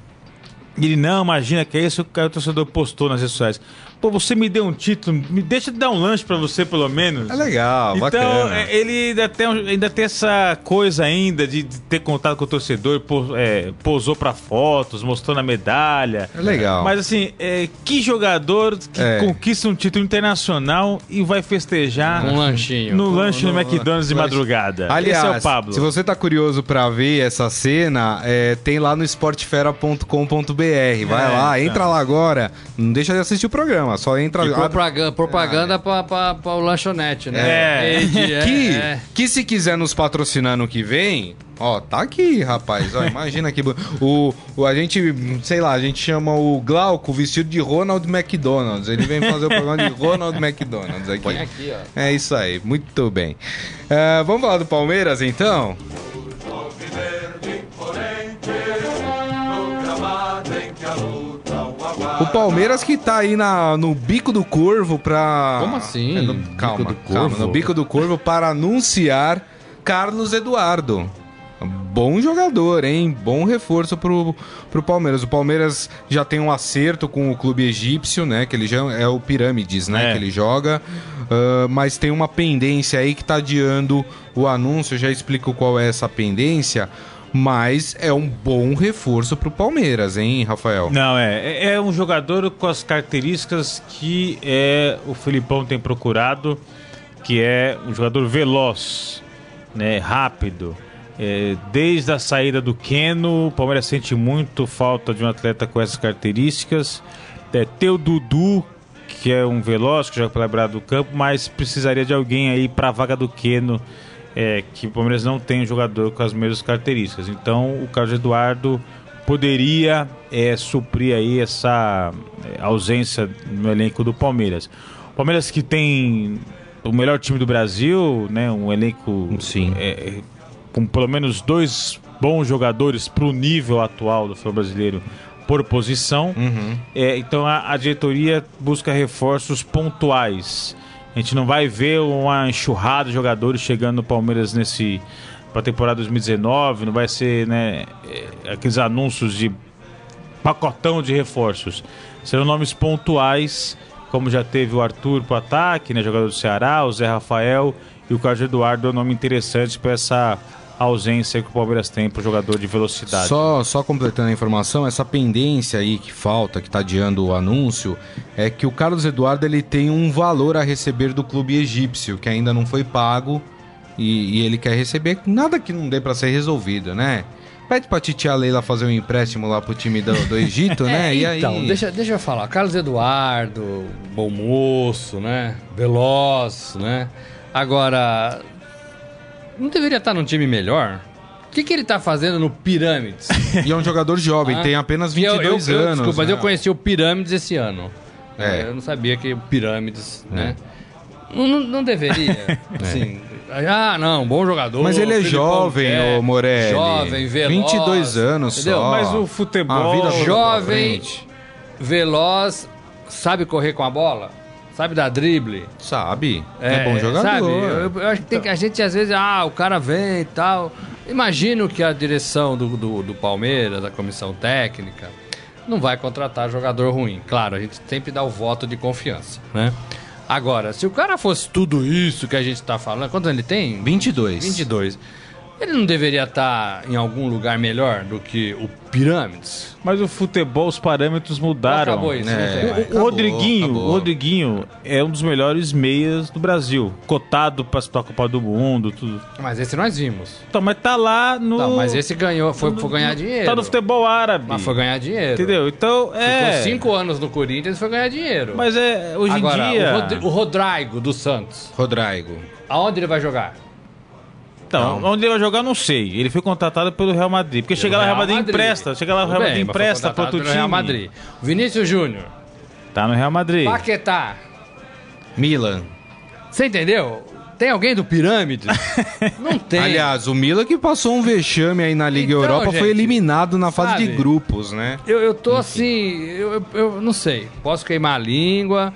E ele, não, imagina que é isso que o torcedor postou nas redes sociais. Pô, você me deu um título, me deixa de dar um lanche pra você, pelo menos. É legal, Então, bacana. é, ele ainda tem, um- ainda tem essa coisa ainda de, de ter contato com o torcedor, pô- é, posou pra fotos, mostrou na medalha. É legal. Mas assim, é, que jogador que É. conquista um título internacional e vai festejar Um lanchinho. no lanche no, McDonald's de madrugada? Aliás, Esse é o Pablo. se você tá curioso pra ver essa cena, é, tem lá no esportefera.com.br. Vai É, lá, então. entra lá agora. Não deixa de assistir o programa, só entra E propaganda, propaganda pra, pra, pra o lanchonete, né? É. Rede, é, que, é. que se quiser nos patrocinar no que vem, ó, tá aqui, rapaz. Ó, [laughs] imagina que o, o a gente, sei lá, a gente chama o Glauco vestido de Ronald McDonald's. Ele vem fazer o programa de [laughs] Ronald McDonald's aqui. Põe aqui, ó. É isso aí, muito bem. É, vamos falar do Palmeiras então? O Palmeiras que tá aí na, no bico do corvo pra. Como assim? É, no- Bico calma, do calma. corvo? No bico do corvo para anunciar Carlos Eduardo. Bom jogador, hein? Bom reforço pro, pro Palmeiras. O Palmeiras já tem um acerto com o clube egípcio, né? Que ele já é o Pirâmides, né? É. Que ele joga. Ah, mas tem uma pendência aí que tá adiando o anúncio. Eu já explico qual é essa pendência. Mas é um bom reforço pro Palmeiras, hein, Rafael? Não, é. É- É um jogador com as características que é, o Filipão tem procurado, que é um jogador veloz, né, rápido. É, desde a saída do Keno, o Palmeiras sente muito falta de um atleta com essas características. É, o Dudu, que é um veloz, que joga pela beirada do campo, mas precisaria de alguém aí para a vaga do Keno, é, que o Palmeiras não tem um jogador com as mesmas características. Então o Carlos Eduardo poderia é, suprir aí essa é, ausência no elenco do Palmeiras. Palmeiras que tem o melhor time do Brasil, né? Um elenco Sim. é, com pelo menos dois bons jogadores para o nível atual do futebol brasileiro por posição. É, então a, a diretoria busca reforços pontuais. A gente não vai ver uma enxurrada de jogadores chegando no Palmeiras nesse para a temporada 2019, não vai ser né, é, aqueles anúncios de pacotão de reforços. Serão nomes pontuais, como já teve o Arthur para ataque, né, jogador do Ceará, o Zé Rafael e o Carlos Eduardo, é um nome interessante para essa ausência que o Palmeiras tem para o jogador de velocidade. Só, só completando a informação, essa pendência aí que falta, que está adiando o anúncio, é que o Carlos Eduardo ele tem um valor a receber do clube egípcio, que ainda não foi pago, e, e ele quer receber nada que não dê para ser resolvido, né? Pede pra titia Leila fazer um empréstimo lá pro time do, do [laughs] Egito, né? E aí... Então, deixa, deixa eu falar. Carlos Eduardo, bom moço, né? Veloz, né? Agora, não deveria estar num time melhor? O que, que ele tá fazendo no Pirâmides? [laughs] E é um jogador jovem, Ah. tem apenas E eu- 22 eu, eu, anos. Desculpa, mas né? eu conheci o Pirâmides esse ano. É. Eu não sabia que o Pirâmides, né? Não, não- não deveria, [laughs] assim... Ah, não, bom jogador. Mas ele é jovem, quer, ô Morelli. Jovem, veloz. 22 anos entendeu? só. Mas o futebol- A vida Jovem, veloz, sabe correr com a bola, sabe dar drible. Sabe. É, bom jogador. Sabe? Eu, eu acho que, tem que a gente às vezes, ah, o cara vem e tal. Imagino que a direção do, do, do Palmeiras, a comissão técnica, não vai contratar jogador ruim. Claro, a gente sempre dá o voto de confiança, né? Agora, se o cara fosse tudo isso que a gente tá falando, quanto ele tem? 22. 22. Ele não deveria estar em algum lugar melhor do que o Pirâmides? Mas o futebol, os parâmetros mudaram. Acabou isso, É. não tem O- mais. o, Acabou, Rodriguinho, acabou. o Rodriguinho é um dos melhores meias do Brasil, cotado para a Copa do Mundo, tudo. Mas esse nós vimos. Então, mas tá lá no Não, mas esse ganhou, foi, foi ganhar dinheiro. Tá no futebol árabe. Mas foi ganhar dinheiro. Entendeu? Então, é. Ficou cinco anos no Corinthians e foi ganhar dinheiro. Mas é hoje Agora, em dia. o, Rodri- o Rodrigo do Santos, Rodrigo. aonde ele vai jogar? Então, onde ele vai jogar, não sei. Ele foi contratado pelo Real Madrid. Porque chega lá, o Real Madrid empresta. Chega lá, Real Madrid bem, foi empresta para outro time. Real Madrid. Vinícius Júnior, Tá no Real Madrid. Paquetá. Milan. Você entendeu? Tem alguém do Pirâmides? [laughs] Não tem. Aliás, o Milan que passou um vexame aí na Liga Então, Europa foi gente, eliminado na fase de sabe? grupos, né? eu, eu tô assim, eu, eu, eu não sei. Posso queimar a língua.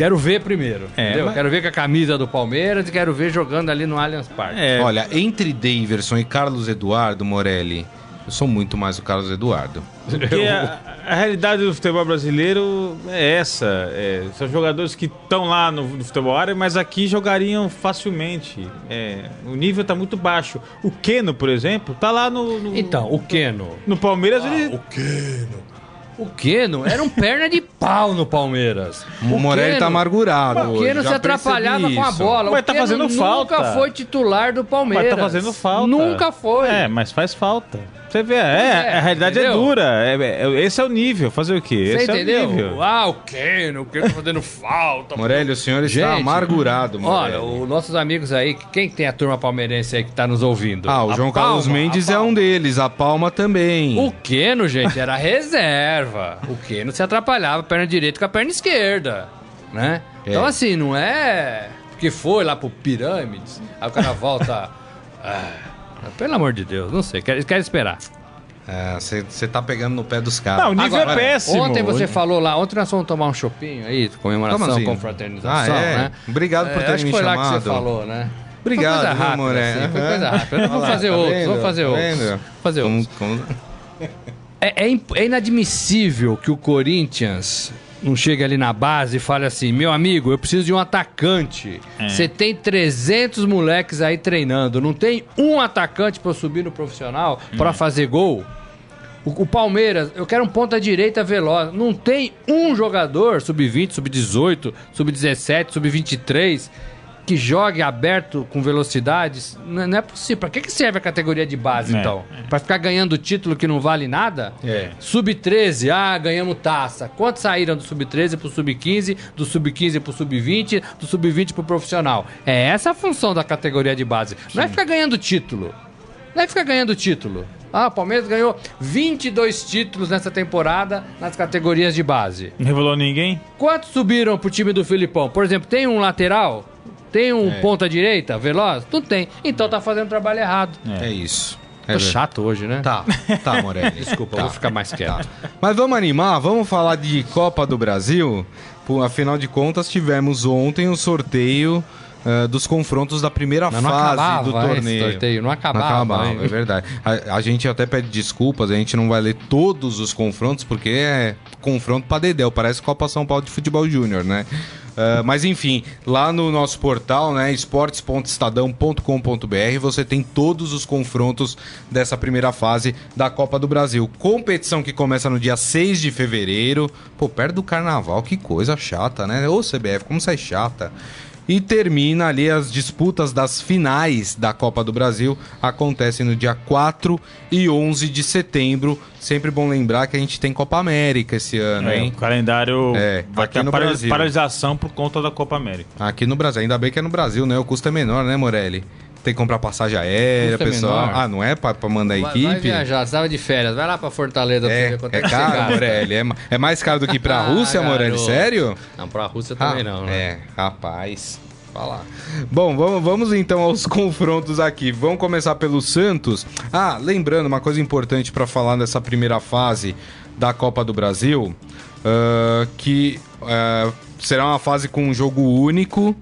Quero ver primeiro. É, entendeu? mas- Quero ver com a camisa do Palmeiras e quero ver jogando ali no Allianz Parque. É, Olha, entre Daverson e Carlos Eduardo Morelli, eu sou muito mais o Carlos Eduardo. Porque [laughs] a, a realidade do futebol brasileiro é essa. é, são jogadores que estão lá no, no futebol árabe, mas aqui jogariam facilmente. É, o nível tá muito baixo. O Keno, por exemplo, tá lá no, no, Então, o Keno. no Palmeiras. ele, O Keno. O Keno era um perna de pau no Palmeiras. O Morelli tá amargurado O hoje, Keno já se atrapalhava percebi com a isso. bola. Mas o tá Keno fazendo nunca falta. foi titular do mas Palmeiras. tá fazendo falta. Nunca foi. É, mas faz falta. Você vê, é, é, a realidade entendeu? é dura. é- é- esse é o nível. Fazer o quê? Você esse é o entendeu? nível. ah, o Keno, o Keno tá fazendo falta. Morelli, o senhor está Gente, amargurado, Morelli. Olha, os nossos amigos aí, quem tem a turma palmeirense aí que tá nos ouvindo? Ah, o A João Palma, Carlos Mendes é um deles, a Palma também. O Keno, gente, era reserva. O Keno se atrapalhava a perna direita com a perna esquerda, né? É. Então, assim, não é porque foi lá pro Pirâmides, aí o cara volta... [laughs] ah, pelo amor de Deus, não sei, quero, quero esperar. Você tá pegando no pé dos caras. Não, o nível Agora, é péssimo. Ontem você falou lá, ontem nós fomos tomar um chopinho aí, comemoração, assim? confraternização, Ah, é? né? Obrigado por É, ter acho me que foi lá chamado. que você falou, né? Obrigado, foi coisa viu, rápida, Moré? assim, foi Aham. coisa rápida. Olha Vamos lá, fazer tá outros, vendo? vamos fazer Tá outros. vendo? Fazer Como- outros. como- É, é imp- é inadmissível que o Corinthians não chegue ali na base e fale assim: meu amigo, eu preciso de um atacante. Você tem 300 moleques aí treinando, não tem um atacante pra eu subir no profissional pra fazer gol? O, o Palmeiras, eu quero um ponta-direita veloz. Não tem um jogador sub-20, sub-18, sub-17, sub-23 que jogue aberto com velocidades. Não, é possível. Pra que, que serve a categoria de base, É, então? Pra ficar ganhando título que não vale nada? É. Sub-13, ah, ganhamos taça. Quantos saíram do sub-13 pro sub-15, do sub-15 pro sub-20, do sub-20 pro profissional? É essa a função da categoria de base. Não é ficar ganhando título. Não é ficar ganhando título. Ah, o Palmeiras ganhou 22 títulos nessa temporada nas categorias de base. Não revelou ninguém? Quantos subiram pro time do Filipão? Por exemplo, tem um lateral? Tem um ponta direita, veloz? Não tem. Então tá fazendo trabalho errado. É, isso. É Tô chato hoje, né? Tá, tá, Morelli. [laughs] Desculpa, eu vou ficar mais quieto. Mas vamos animar, vamos falar de Copa do Brasil. Afinal de contas, tivemos ontem o sorteio eh, dos confrontos da primeira não fase acabava do esse torneio. sorteio, não acabava, Não acabava, é verdade. A, a gente até pede desculpas, a gente não vai ler todos os confrontos, porque é confronto pra Dedéu, parece Copa São Paulo de Futebol Júnior, né? Eh, mas enfim, lá no nosso portal, né, esportes.estadão.com.br, você tem todos os confrontos dessa primeira fase da Copa do Brasil. Competição que começa no dia 6 de fevereiro. Pô, perto do carnaval, que coisa chata, né? Ô CBF, como você é chata. E termina ali as disputas das finais da Copa do Brasil. Acontecem no dia 4 e 11 de setembro. Sempre bom lembrar que a gente tem Copa América esse ano, É, hein? o calendário É, vai aqui ter no Brasil. paralisação por conta da Copa América. Aqui no Brasil. Ainda bem que é no Brasil, né? O custo é menor, né, Morelli? Tem que comprar passagem aérea, é pessoal. menor. ah, não é pra, pra mandar Vai, equipe? vai viajar, você tava de férias, vai lá pra Fortaleza pra É, ver quanto é é caro, gasta. Morelli. É, é mais caro do que ir pra [laughs] Ah, Rússia, Morelli? garoto. Sério? Não, pra Rússia também Ah, não, né? É, rapaz. Falar. Bom, vamos, vamos então aos [laughs] confrontos aqui. Vamos começar pelo Santos. Ah, lembrando, uma coisa importante para falar dessa primeira fase da Copa do Brasil, ah, que ah, será uma fase com um jogo único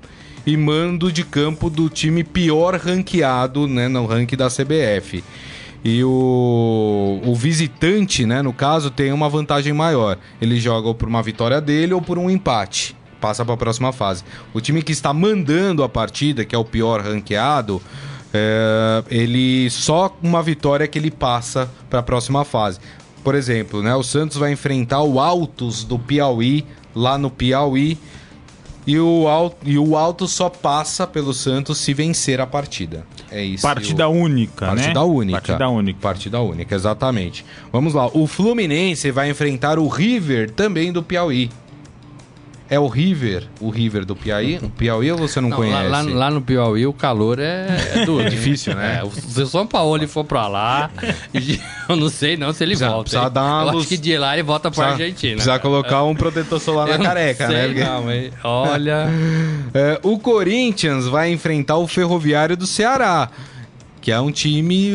e mando de campo do time pior ranqueado né, no ranking da CBF. E o, o visitante, né, no caso, tem uma vantagem maior. Ele joga ou por uma vitória dele ou por um empate. Passa para a próxima fase. O time que está mandando a partida, que é o pior ranqueado, é, ele só uma vitória que ele passa para a próxima fase. Por exemplo, né, o Santos vai enfrentar o Altos do Piauí, lá no Piauí, e o, Al- e o Altos só passa pelo Santos se vencer a partida. É isso. Partida o... única, Partida né? única. Partida única. Partida única, exatamente. Vamos lá. O Fluminense vai enfrentar o River também do Piauí. É o River, o River do Piauí? O Piauí ou você não, Não, conhece? lá- lá no Piauí o calor é, é duro. hein? difícil, né? É, se o São Paulo for pra lá, eu não sei não se ele Precisa- volta. precisa dar uma eu luz- acho que de lá ele volta pra Precisa- Argentina. Precisa colocar um protetor solar Eu na careca, sei né? Porque- Não, hein? Olha. É, o Corinthians vai enfrentar o Ferroviário do Ceará, que é um time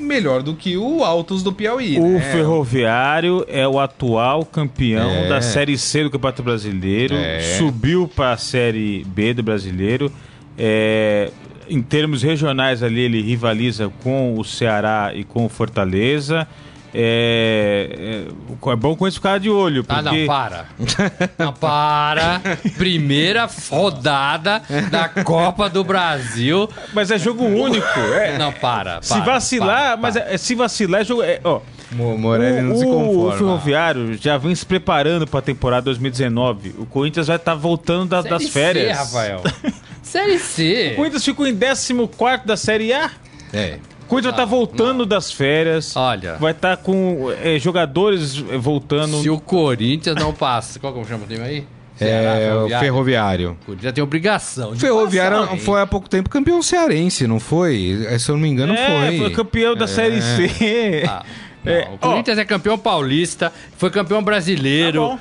melhor do que o Altos do Piauí. O né? Ferroviário é o atual campeão É. da Série C do Campeonato Brasileiro. É. Subiu para a Série B do Brasileiro. É, em termos regionais ali, ele rivaliza com o Ceará e com o Fortaleza. É, é, é bom com isso ficar de olho. Porque... Ah, não, para. [laughs] Não, para. Primeira rodada da Copa do Brasil. Mas é jogo único. É, Não, para. se para, vacilar, para, mas para. é- se vacilar, é jogo. É, ó, Mo- Morelli não o, se conforma. o Ferroviário já vem se preparando para a temporada 2019. O Corinthians vai estar voltando da- Série das férias. C, Rafael. [laughs] Série C. O Corinthians ficou em 14 da Série A. É. O Corinthians vai estar voltando das férias. Olha. Vai estar com é, jogadores é, voltando. Se o Corinthians não passa. Qual que chama o time aí? É, o Ferroviário. O Corinthians tem obrigação. Ferroviário passar, foi há pouco tempo campeão cearense, não foi? É, Se eu não me engano, é, foi. foi campeão da Série C. Ah, [laughs] não, É, o Corinthians é campeão paulista, foi campeão brasileiro. Tá bom.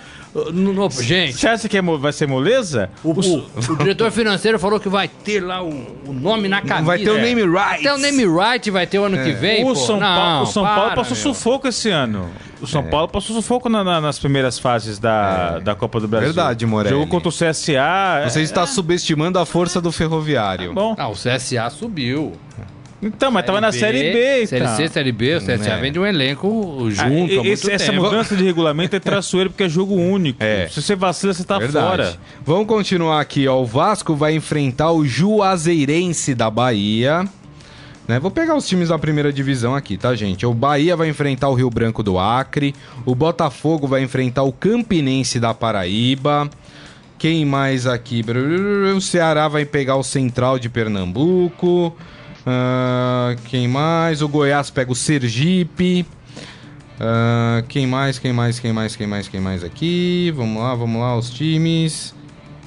No- no- gente, Você acha que é vai ser moleza? o, o- o [laughs] diretor financeiro falou que vai ter lá o, o nome na camisa. Vai ter o name rights. Até o name right vai ter o ano que vem, o pô. São, Não, Paulo, o São para, Paulo passou meu. sufoco esse ano. O São Paulo passou sufoco na- na- nas primeiras fases da, da Copa do Brasil. Verdade, Morelli. Jogou contra o CSA. Você é, está subestimando a força do Ferroviário. Bom, Ah, o CSA subiu. Então, mas tava na Série B. Série então. C, Série B, o CSA É. vem de um elenco Ah, junto há muito esse- essa tempo. mudança de regulamento é traçoeiro porque é jogo único. É. Se você vacila, você tá fora. Vamos continuar aqui, ó. O Vasco vai enfrentar o Juazeirense da Bahia. Né? Vou pegar os times da primeira divisão aqui, tá, gente? O Bahia vai enfrentar o Rio Branco do Acre. O Botafogo vai enfrentar o Campinense da Paraíba. Quem mais aqui? O Ceará vai pegar o Central de Pernambuco. Ah, quem mais? O Goiás pega o Sergipe. Ah, quem mais? Quem mais? Quem mais? Quem mais? Quem mais aqui? Vamos lá, vamos lá, os times.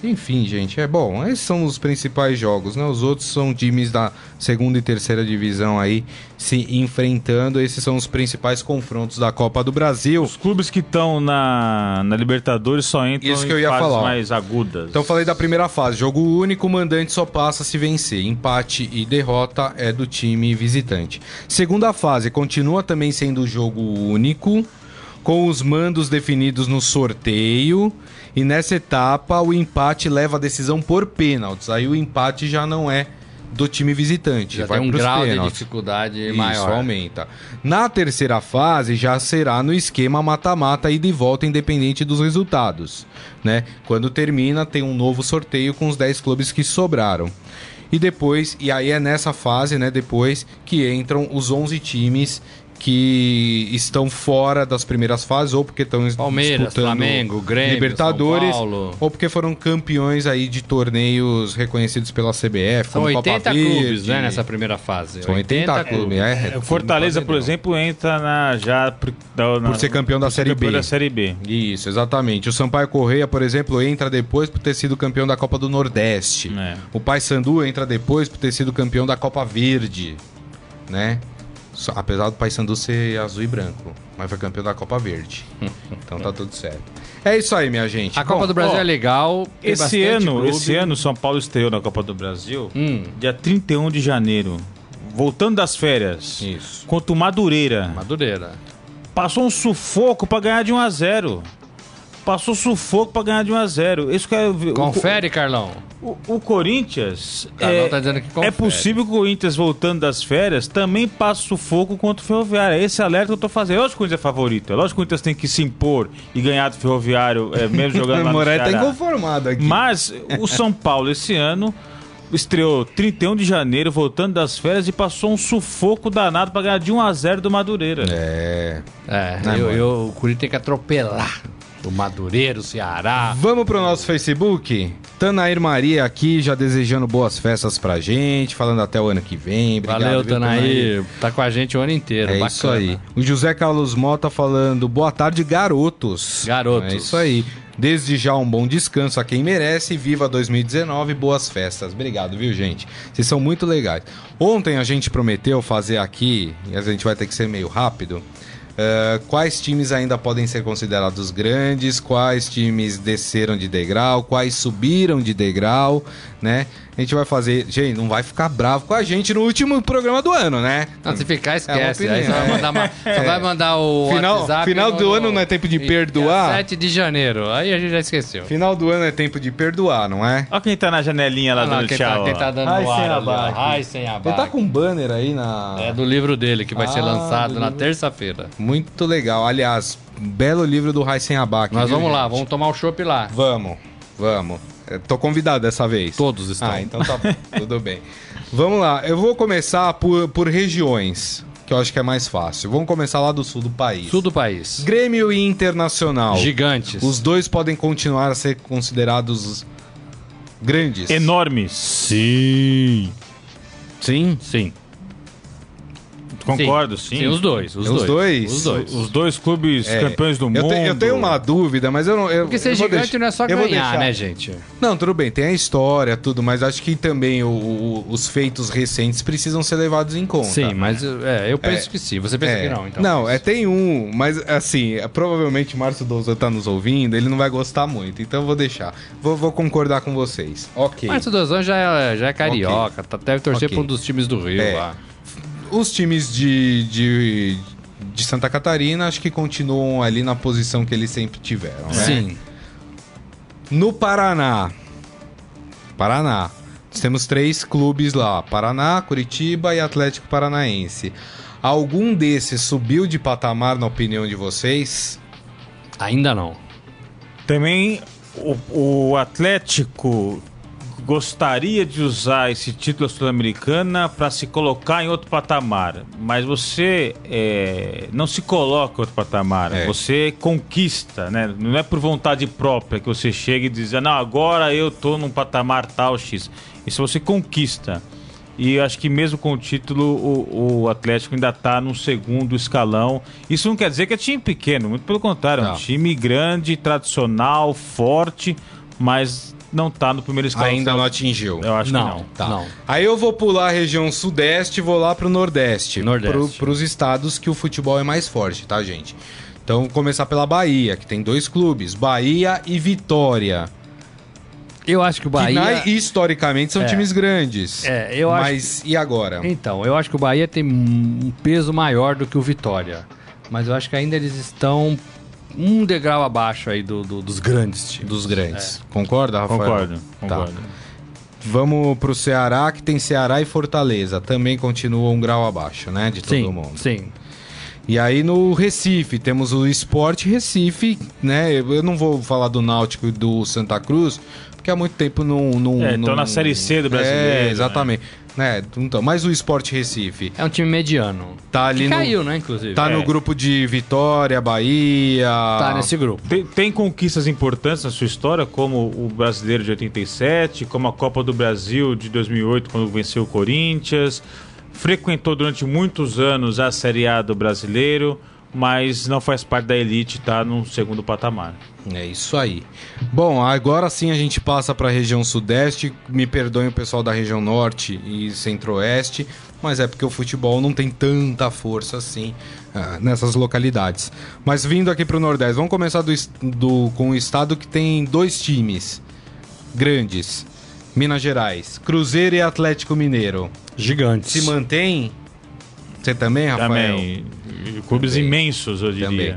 Enfim, gente, é bom. Esses são os principais jogos, né? Os outros são times da segunda e terceira divisão aí se enfrentando. Esses são os principais confrontos da Copa do Brasil. Os clubes que estão na, na Libertadores só entram Isso que em eu ia fases falar. mais agudas. Então falei da primeira fase. Jogo único, o mandante só passa se vencer. Empate e derrota é do time visitante. Segunda fase continua também sendo jogo único, com os mandos definidos no sorteio. E nessa etapa o empate leva a decisão por pênaltis. Aí o empate já não é do time visitante. Já vai tem um grau de pênaltis. dificuldade Isso, maior. aumenta. Na terceira fase já será no esquema mata-mata e de volta independente dos resultados, né? Quando termina tem um novo sorteio com os 10 clubes que sobraram. E depois, e aí é nessa fase, né, depois que entram os 11 times que estão fora das primeiras fases ou porque estão Palmeiras, disputando Flamengo, Grêmio, Libertadores São Paulo. ou porque foram campeões aí de torneios reconhecidos pela CBF, São como 80 Copa clubes, Verde. né, nessa primeira fase. São 80 clubes, é. É, o Fortaleza, por exemplo, entra na, já por, da- na- Por ser campeão da ser Série campeão B. da Série B. Isso, exatamente. O Sampaio Correia, por exemplo, entra depois por ter sido campeão da Copa do Nordeste. É. O Paysandu entra depois por ter sido campeão da Copa Verde, né? Apesar do Paysandu ser azul e branco, mas foi campeão da Copa Verde. [laughs] então tá tudo certo. É isso aí, minha gente. A Copa Bom, do Brasil ó, é legal. Esse ano, clube. esse ano, São Paulo estreou na Copa do Brasil, Hum. dia 31 de janeiro. Voltando das férias, Isso. contra o Madureira. Madureira. Passou um sufoco pra ganhar de 1 a 0 Passou sufoco pra ganhar de 1 a 0 Isso que é, o- Confere, Carlão. O, o Corinthians. Carlão é, tá dizendo que é possível que o Corinthians, voltando das férias, também passe sufoco contra o Ferroviário. É esse alerta que eu tô fazendo. Lógico que o Corinthians é favorito. É lógico que o Corinthians tem que se impor e ganhar do Ferroviário, é, mesmo [laughs] jogando lá O no Moraes tá inconformado aqui. Mas o São Paulo, esse ano, estreou 31 de janeiro, voltando das férias, e passou um sufoco danado pra ganhar de 1 a 0 do Madureira. É. É, eu, eu- o Corinthians tem que atropelar. O Madureira, o Ceará. Vamos pro nosso Facebook? Tanair Maria aqui, já desejando boas festas pra gente, falando até o ano que vem. Obrigado, Valeu, viu, Tanaí. Tá com a gente o ano inteiro. É bacana. isso aí. O José Carlos Mota falando, boa tarde, garotos. Garotos. É isso aí. Desde já um bom descanso a quem merece. Viva 2019, boas festas. Obrigado, viu, gente? Vocês são muito legais. Ontem a gente prometeu fazer aqui, e a gente vai ter que ser meio rápido. Eh, quais times ainda podem ser considerados grandes, quais times desceram de degrau, quais subiram de degrau, né? A gente vai fazer. Gente, não vai ficar bravo com a gente no último programa do ano, né? Não, se ficar, esquece. opinião, Aí [laughs] você vai é. só vai mandar o Final- WhatsApp final no- do ano não é tempo de dia perdoar? 7 de janeiro. Aí a gente já esqueceu. Final do ano é tempo de perdoar, não é? Olha quem tá na janelinha lá Olha lá, dando quem, tchau. tá, quem tá dando Ai, sem ar ó. abaque. Ai, sem abaque. Ele tá com um banner aí na. É do livro dele, que vai ser Ah, lançado do na terça-feira. Muito legal. Aliás, belo livro do Raisen Abac. Nós viu, vamos lá, gente? vamos tomar o chopp lá. Vamos, vamos. Eu tô convidado dessa vez. Todos estão. Ah, então tá bom. [laughs] Tudo bem. Vamos lá. Eu vou começar por, por regiões, que eu acho que é mais fácil. Vamos começar lá do sul do país. Sul do país. Grêmio e Internacional. Gigantes. Os dois podem continuar a ser considerados grandes. Enormes. Sim. Sim. Sim. Concordo, sim. Sim, os dois. Os, Os dois? Os dois. Os dois clubes É, campeões do eu, mundo. te- eu tenho uma dúvida, mas eu não. Eu, Porque ser eu gigante deixar- não é só ganhar, deixar- né, gente? Não, tudo bem, tem a história, tudo, mas acho que também o- o- os feitos recentes precisam ser levados em conta. Sim, mas é, eu penso É. que sim. Você pensa É, que não, então. Não, é, tem um, mas assim, é, provavelmente Márcio Douza tá nos ouvindo, ele não vai gostar muito, então eu vou deixar. Vou, vou concordar com vocês. Ok. Márcio Dozan já é, já é carioca, tá- deve torcer Ok. pra um dos times do Rio É. lá. Os times de, de, de Santa Catarina acho que continuam ali na posição que eles sempre tiveram, né? Sim. No Paraná. Paraná. Nós temos três clubes lá: Paraná, Curitiba e Atlético Paranaense. Algum desses subiu de patamar, na opinião de vocês? Ainda não. Também o, o Atlético gostaria de usar esse título sul-americana para se colocar em outro patamar, mas você é, não se coloca em outro patamar, É. você conquista, né? Não é por vontade própria que você chega e diz, não, agora eu tô num patamar tal X. Isso você conquista. E eu acho que mesmo com o título, o, o Atlético ainda está no segundo escalão. Isso não quer dizer que é time pequeno, muito pelo contrário, é um Não. time grande, tradicional, forte, mas não tá no primeiro escalão. Ainda não atingiu. Eu acho Não, que não. Tá. não. Aí eu vou pular a região sudeste e vou lá pro nordeste. Nordeste. Pro, pros estados que o futebol é mais forte, tá, gente? Então, vou começar pela Bahia, que tem dois clubes, Bahia e Vitória. Eu acho que o Que Bahia. na- historicamente são É. times grandes. É, eu acho Mas e agora? Então, eu acho que o Bahia tem um peso maior do que o Vitória. Mas eu acho que ainda eles estão um degrau abaixo aí do, do- dos grandes times. Dos grandes. Concorda, Rafael? Concordo, Tá. concordo. Vamos pro Ceará, que tem Ceará e Fortaleza. Também continua um grau abaixo, né? De todo Sim, mundo. sim. E aí no Recife, temos o Esporte Recife, né? Eu não vou falar do Náutico e do Santa Cruz, porque há muito tempo não. não É, não- na Série C do brasileiro, É, exatamente. Né? Então, mas o Esporte Recife É um time mediano. tá ali que no. caiu, né, inclusive. Tá É. no grupo de Vitória, Bahia. Tá nesse grupo. Tem, tem conquistas importantes na sua história, como o Brasileiro de 87, como a Copa do Brasil de 2008, quando venceu o Corinthians. Frequentou durante muitos anos a Série A do Brasileiro, mas não faz parte da elite, tá no segundo patamar. É isso aí. Bom, agora sim a gente passa para a região sudeste. Me perdoem o pessoal da região norte e centro-oeste, mas é porque o futebol não tem tanta força assim ah, nessas localidades. Mas vindo aqui para o nordeste, vamos começar do, do- com o estado que tem dois times grandes. Minas Gerais, Cruzeiro e Atlético Mineiro. Gigantes. Se mantém? Você também, Rafael? Também, clubes Também. imensos, eu diria. Também.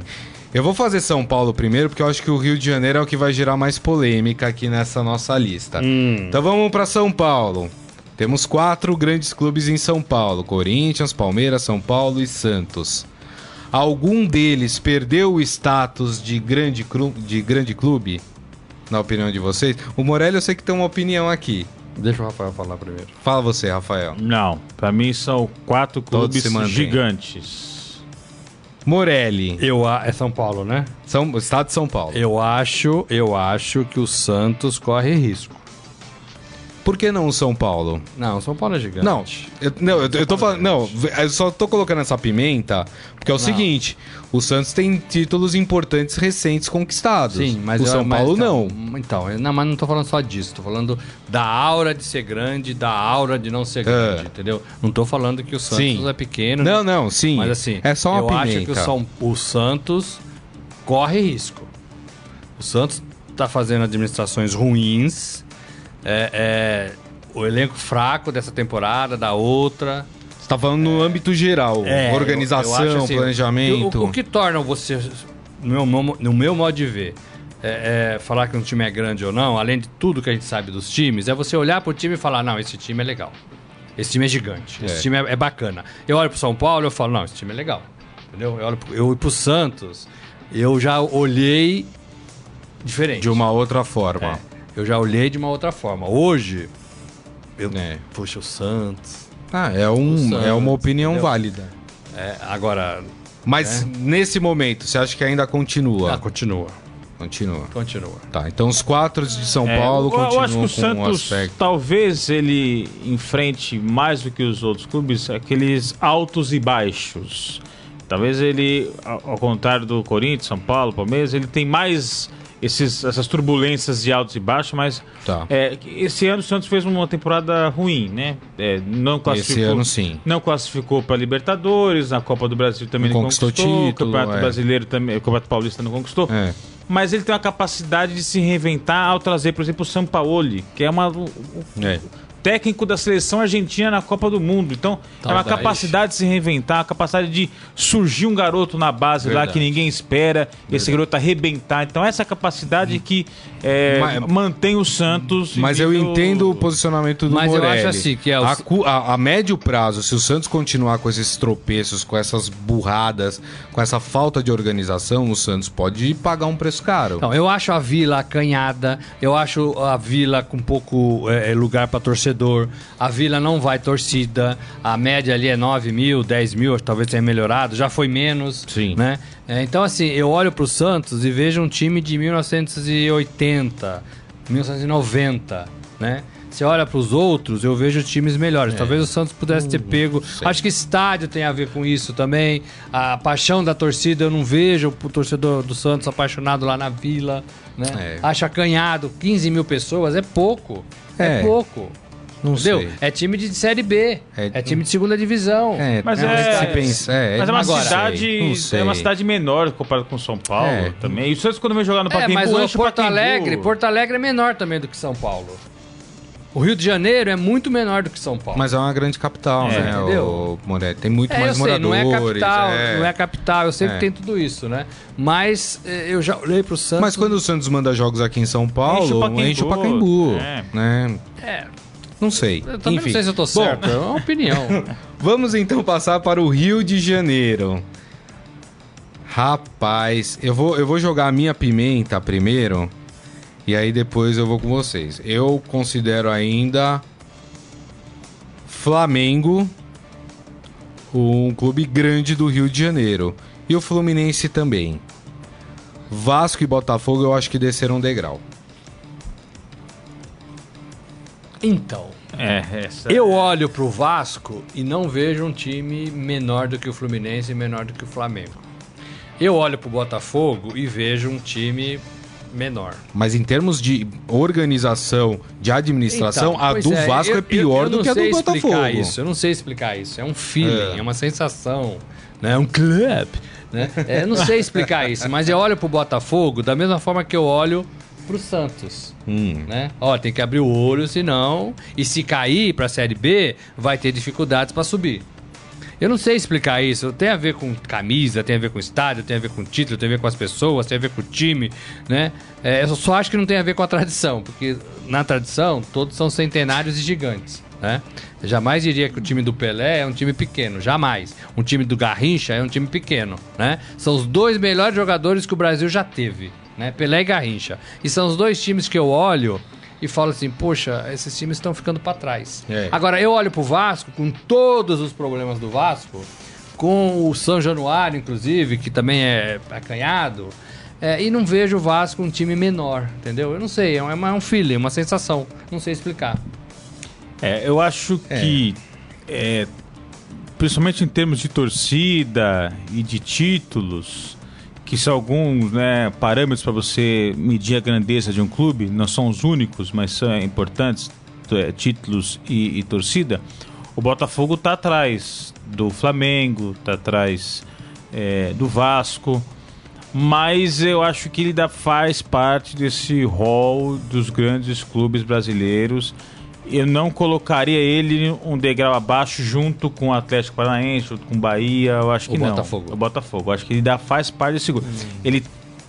Eu vou fazer São Paulo primeiro, porque eu acho que o Rio de Janeiro é o que vai gerar mais polêmica aqui nessa nossa lista. Hum. Então vamos para São Paulo. Temos quatro grandes clubes em São Paulo: Corinthians, Palmeiras, São Paulo e Santos. Algum deles perdeu o status de grande, clu- de grande clube? Na opinião de vocês? O Morelli eu sei que tem uma opinião aqui. Deixa o Rafael falar primeiro. Fala você, Rafael. Não, pra mim são quatro Todos clubes gigantes. Morelli, Eu, a- é São Paulo, né? São, Estado de São Paulo. Eu acho, eu acho que o Santos corre risco. Por que não o São Paulo? Não, o São Paulo é gigante. Não, eu, não, eu, eu tô falando. Não, eu só tô colocando essa pimenta porque é o Não. seguinte: o Santos tem títulos importantes recentes conquistados. Sim, mas o eu- São mas, Paulo então, não. Então, não, mas não tô falando só disso, tô falando da aura de ser grande, da aura de não ser grande, É. entendeu? Não tô falando que o Santos Sim. é pequeno. Não, não, sim. Mas assim, é só uma eu pimenta. acho que o, São- o Santos corre risco. O Santos tá fazendo administrações ruins. É, é, o elenco fraco dessa temporada, da outra. Você tá falando no âmbito geral: É, eu- organização, eu assim, planejamento. O, o que torna você, no meu, no meu modo de ver, é, é, falar que um time é grande ou não, além de tudo que a gente sabe dos times, é você olhar pro time e falar: não, esse time é legal. Esse time é gigante. Esse É. time é, é bacana. Eu olho pro São Paulo e eu falo: não, esse time é legal. Entendeu? Eu olho pro, eu pro Santos, eu já olhei diferente. De uma outra forma. É, eu já olhei de uma outra forma. Hoje, eu, É. puxa, o Santos. Ah, é, um, O Santos, é uma opinião entendeu? válida. É, agora, Mas nesse momento, você acha que ainda continua? ah, continua. Continua. Continua. Tá, então os quatro de São É, Paulo eu, continuam eu acho que o com um Santos, aspecto. talvez ele enfrente mais do que os outros clubes aqueles altos e baixos. Talvez ele, ao ao contrário do Corinthians, São Paulo, Palmeiras, ele tem mais esses, essas turbulências de altos e baixos, mas Tá. é, esse ano o Santos fez uma temporada ruim, né? É, não classificou, ano, sim. Não classificou para Libertadores, na Copa do Brasil também Não não conquistou conquistou, título, o Campeonato é. Brasileiro também, o Campeonato Paulista não conquistou É. mas ele tem uma capacidade de se reinventar ao trazer, por exemplo, o Sampaoli, que é uma, o, É. técnico da seleção argentina na Copa do Mundo. Então, é uma capacidade de se reinventar, a capacidade de surgir um garoto na base lá Verdade. que ninguém espera, esse garoto arrebentar. Então, essa capacidade que é, Mas- mantém o Santos. Mas eu entendo o posicionamento do Mas eu Morelli. acho assim, que é o- a, a- a médio prazo, se o Santos continuar com esses tropeços, com essas burradas, com essa falta de organização, o Santos pode pagar um preço caro. Então, eu acho a Vila acanhada, eu acho a Vila com pouco é, lugar para torcedor, a Vila não vai torcida, a média ali é 9 mil, 10 mil, talvez tenha melhorado, já foi menos. Sim. Né? É, então, assim, eu olho pro Santos e vejo um time de 1980, 1990. né? Você olha para os outros, eu vejo times É. melhores. Talvez o Santos pudesse Hum, ter pego. Acho que estádio tem a ver com isso também. A paixão da torcida, eu não vejo o torcedor do Santos apaixonado lá na vila, né? É. Acho acanhado. 15 mil pessoas é pouco. É, É. pouco. Não Entendeu? sei. É time de Série B. É- É, time de segunda divisão. É, Mas é, é- se pensa, é, Mas é uma não sei, cidade. não sei. É uma cidade menor comparado com São Paulo É. também. E o Santos, quando vem jogar no É, Pacaembu, mas o enche Porto Pacaembu. Alegre, Porto Alegre é menor também do que São Paulo. O Rio de Janeiro é muito menor do que São Paulo. Mas é uma grande capital, É, né, entendeu? o Moretti? Tem muito é, eu mais sei, não moradores. é capital, é. não é capital, eu sei É. que tem tudo isso, né? Mas eh, eu já olhei pro Santos. Mas quando o Santos manda jogos aqui em São Paulo, Enche o Pacaembu. enche o Pacaembu. É. Né? É, Não sei. eu também Enfim. não sei se eu tô certo, é uma opinião. [laughs] Vamos então passar para o Rio de Janeiro. Rapaz, eu vou, eu vou jogar a minha pimenta primeiro. E aí depois eu vou com vocês. Eu considero ainda Flamengo um clube grande do Rio de Janeiro. E o Fluminense também. Vasco e Botafogo eu acho que desceram um degrau. Então, É, essa. eu olho pro Vasco e não vejo um time menor do que o Fluminense e menor do que o Flamengo. Eu olho pro Botafogo e vejo um time menor. Mas em termos de organização, de administração, Então, a do é, Vasco eu- é pior eu- eu do que a do sei Botafogo. explicar Isso, eu não sei explicar isso. É um feeling, É. é, uma sensação, né? É um club, né? É, eu não sei explicar isso, mas eu olho pro Botafogo da mesma forma que eu olho pro Santos, Hum. né? Ó, tem que abrir o olho, senão e se cair pra Série B, vai ter dificuldades pra subir. Eu não sei explicar isso. Tem a ver com camisa, tem a ver com estádio, tem a ver com título, tem a ver com as pessoas, tem a ver com o time, né? É, eu só acho que não tem a ver com a tradição, porque na tradição todos são centenários e gigantes, né? Eu jamais diria que o time do Pelé é um time pequeno, jamais. Um time do Garrincha é um time pequeno, né? São os dois melhores jogadores que o Brasil já teve, né? Pelé e Garrincha. E são os dois times que eu olho e falo assim, poxa, esses times estão ficando para trás. É. Agora, eu olho pro Vasco, com todos os problemas do Vasco, com o São Januário, inclusive, que também é acanhado, é, e não vejo o Vasco um time menor, entendeu? Eu não sei, é um, é um feeling, uma sensação. Não sei explicar. É, eu acho que, é, principalmente em termos de torcida e de títulos, que são alguns né, parâmetros para você medir a grandeza de um clube, não são os únicos, mas são importantes, é, títulos e, e torcida, o Botafogo está atrás do Flamengo, está atrás é, do Vasco, mas eu acho que ele ainda faz parte desse hall dos grandes clubes brasileiros. Eu não colocaria ele um degrau abaixo junto com o Atlético Paranaense, junto com o Bahia, eu acho que O não. Botafogo. O Botafogo. Eu acho que ele ainda faz parte desse grupo. Ele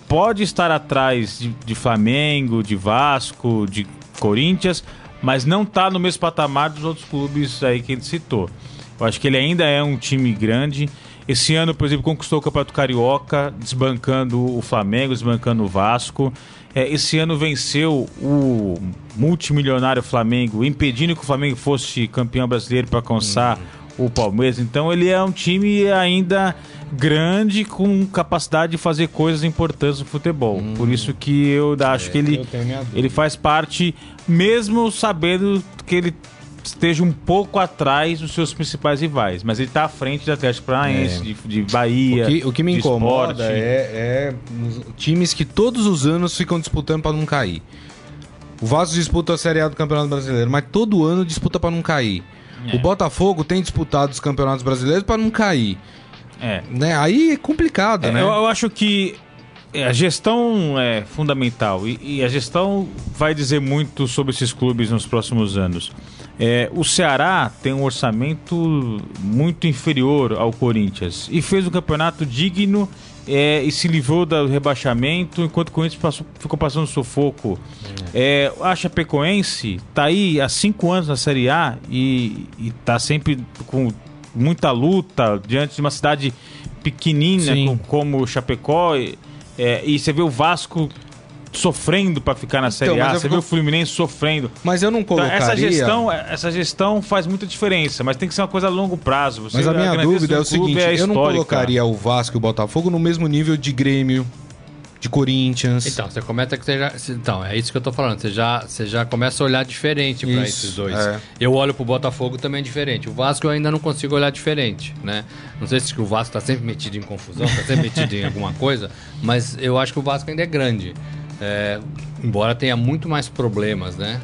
pode estar atrás de, de Flamengo, de Vasco, de Corinthians, mas não está no mesmo patamar dos outros clubes aí que ele citou. Eu acho que ele ainda é um time grande. Esse ano, por exemplo, conquistou o Campeonato Carioca, desbancando o Flamengo, desbancando o Vasco. É, esse ano venceu o multimilionário Flamengo, impedindo que o Flamengo fosse campeão brasileiro para alcançar o Palmeiras. Então ele é um time ainda grande com capacidade de fazer coisas importantes no futebol. Por isso que eu acho que ele, ele faz parte, mesmo sabendo que ele esteja um pouco atrás dos seus principais rivais, mas ele está à frente do Atlético Paranaense, É. de, de Bahia. O que, o que me incomoda é, é times que todos os anos ficam disputando para não cair. O Vasco disputa a Série A do Campeonato Brasileiro, mas todo ano disputa para não cair. É. O Botafogo tem disputado os campeonatos brasileiros para não cair. É. Né? Aí é complicado, É, né? eu, eu acho que a gestão é fundamental e, e a gestão vai dizer muito sobre esses clubes nos próximos anos. É, o Ceará tem um orçamento muito inferior ao Corinthians e fez um campeonato digno é, e se livrou do rebaixamento enquanto o Corinthians passou- ficou passando sufoco. É, a Chapecoense tá aí há cinco anos na Série A e, e tá sempre com muita luta diante de uma cidade pequenina com- como Chapecó e, é, e você vê o Vasco sofrendo para ficar na Série Então, A, você vê o Fluminense sofrendo. Mas eu não Então, colocaria... essa gestão, essa gestão faz muita diferença, mas tem que ser uma coisa a longo prazo. Você- Mas a minha dúvida é o seguinte, é eu não colocaria o Vasco e o Botafogo no mesmo nível de Grêmio, de Corinthians. Então, você começa que você já. Então, é isso que eu tô falando. Você já, você já começa a olhar diferente pra Isso, esses dois. é. Eu olho pro Botafogo também diferente. O Vasco eu ainda não consigo olhar diferente, né? Não sei se o Vasco tá sempre metido em confusão, tá sempre metido em alguma [laughs] coisa, mas eu acho que o Vasco ainda é grande. É, embora tenha muito mais problemas, né?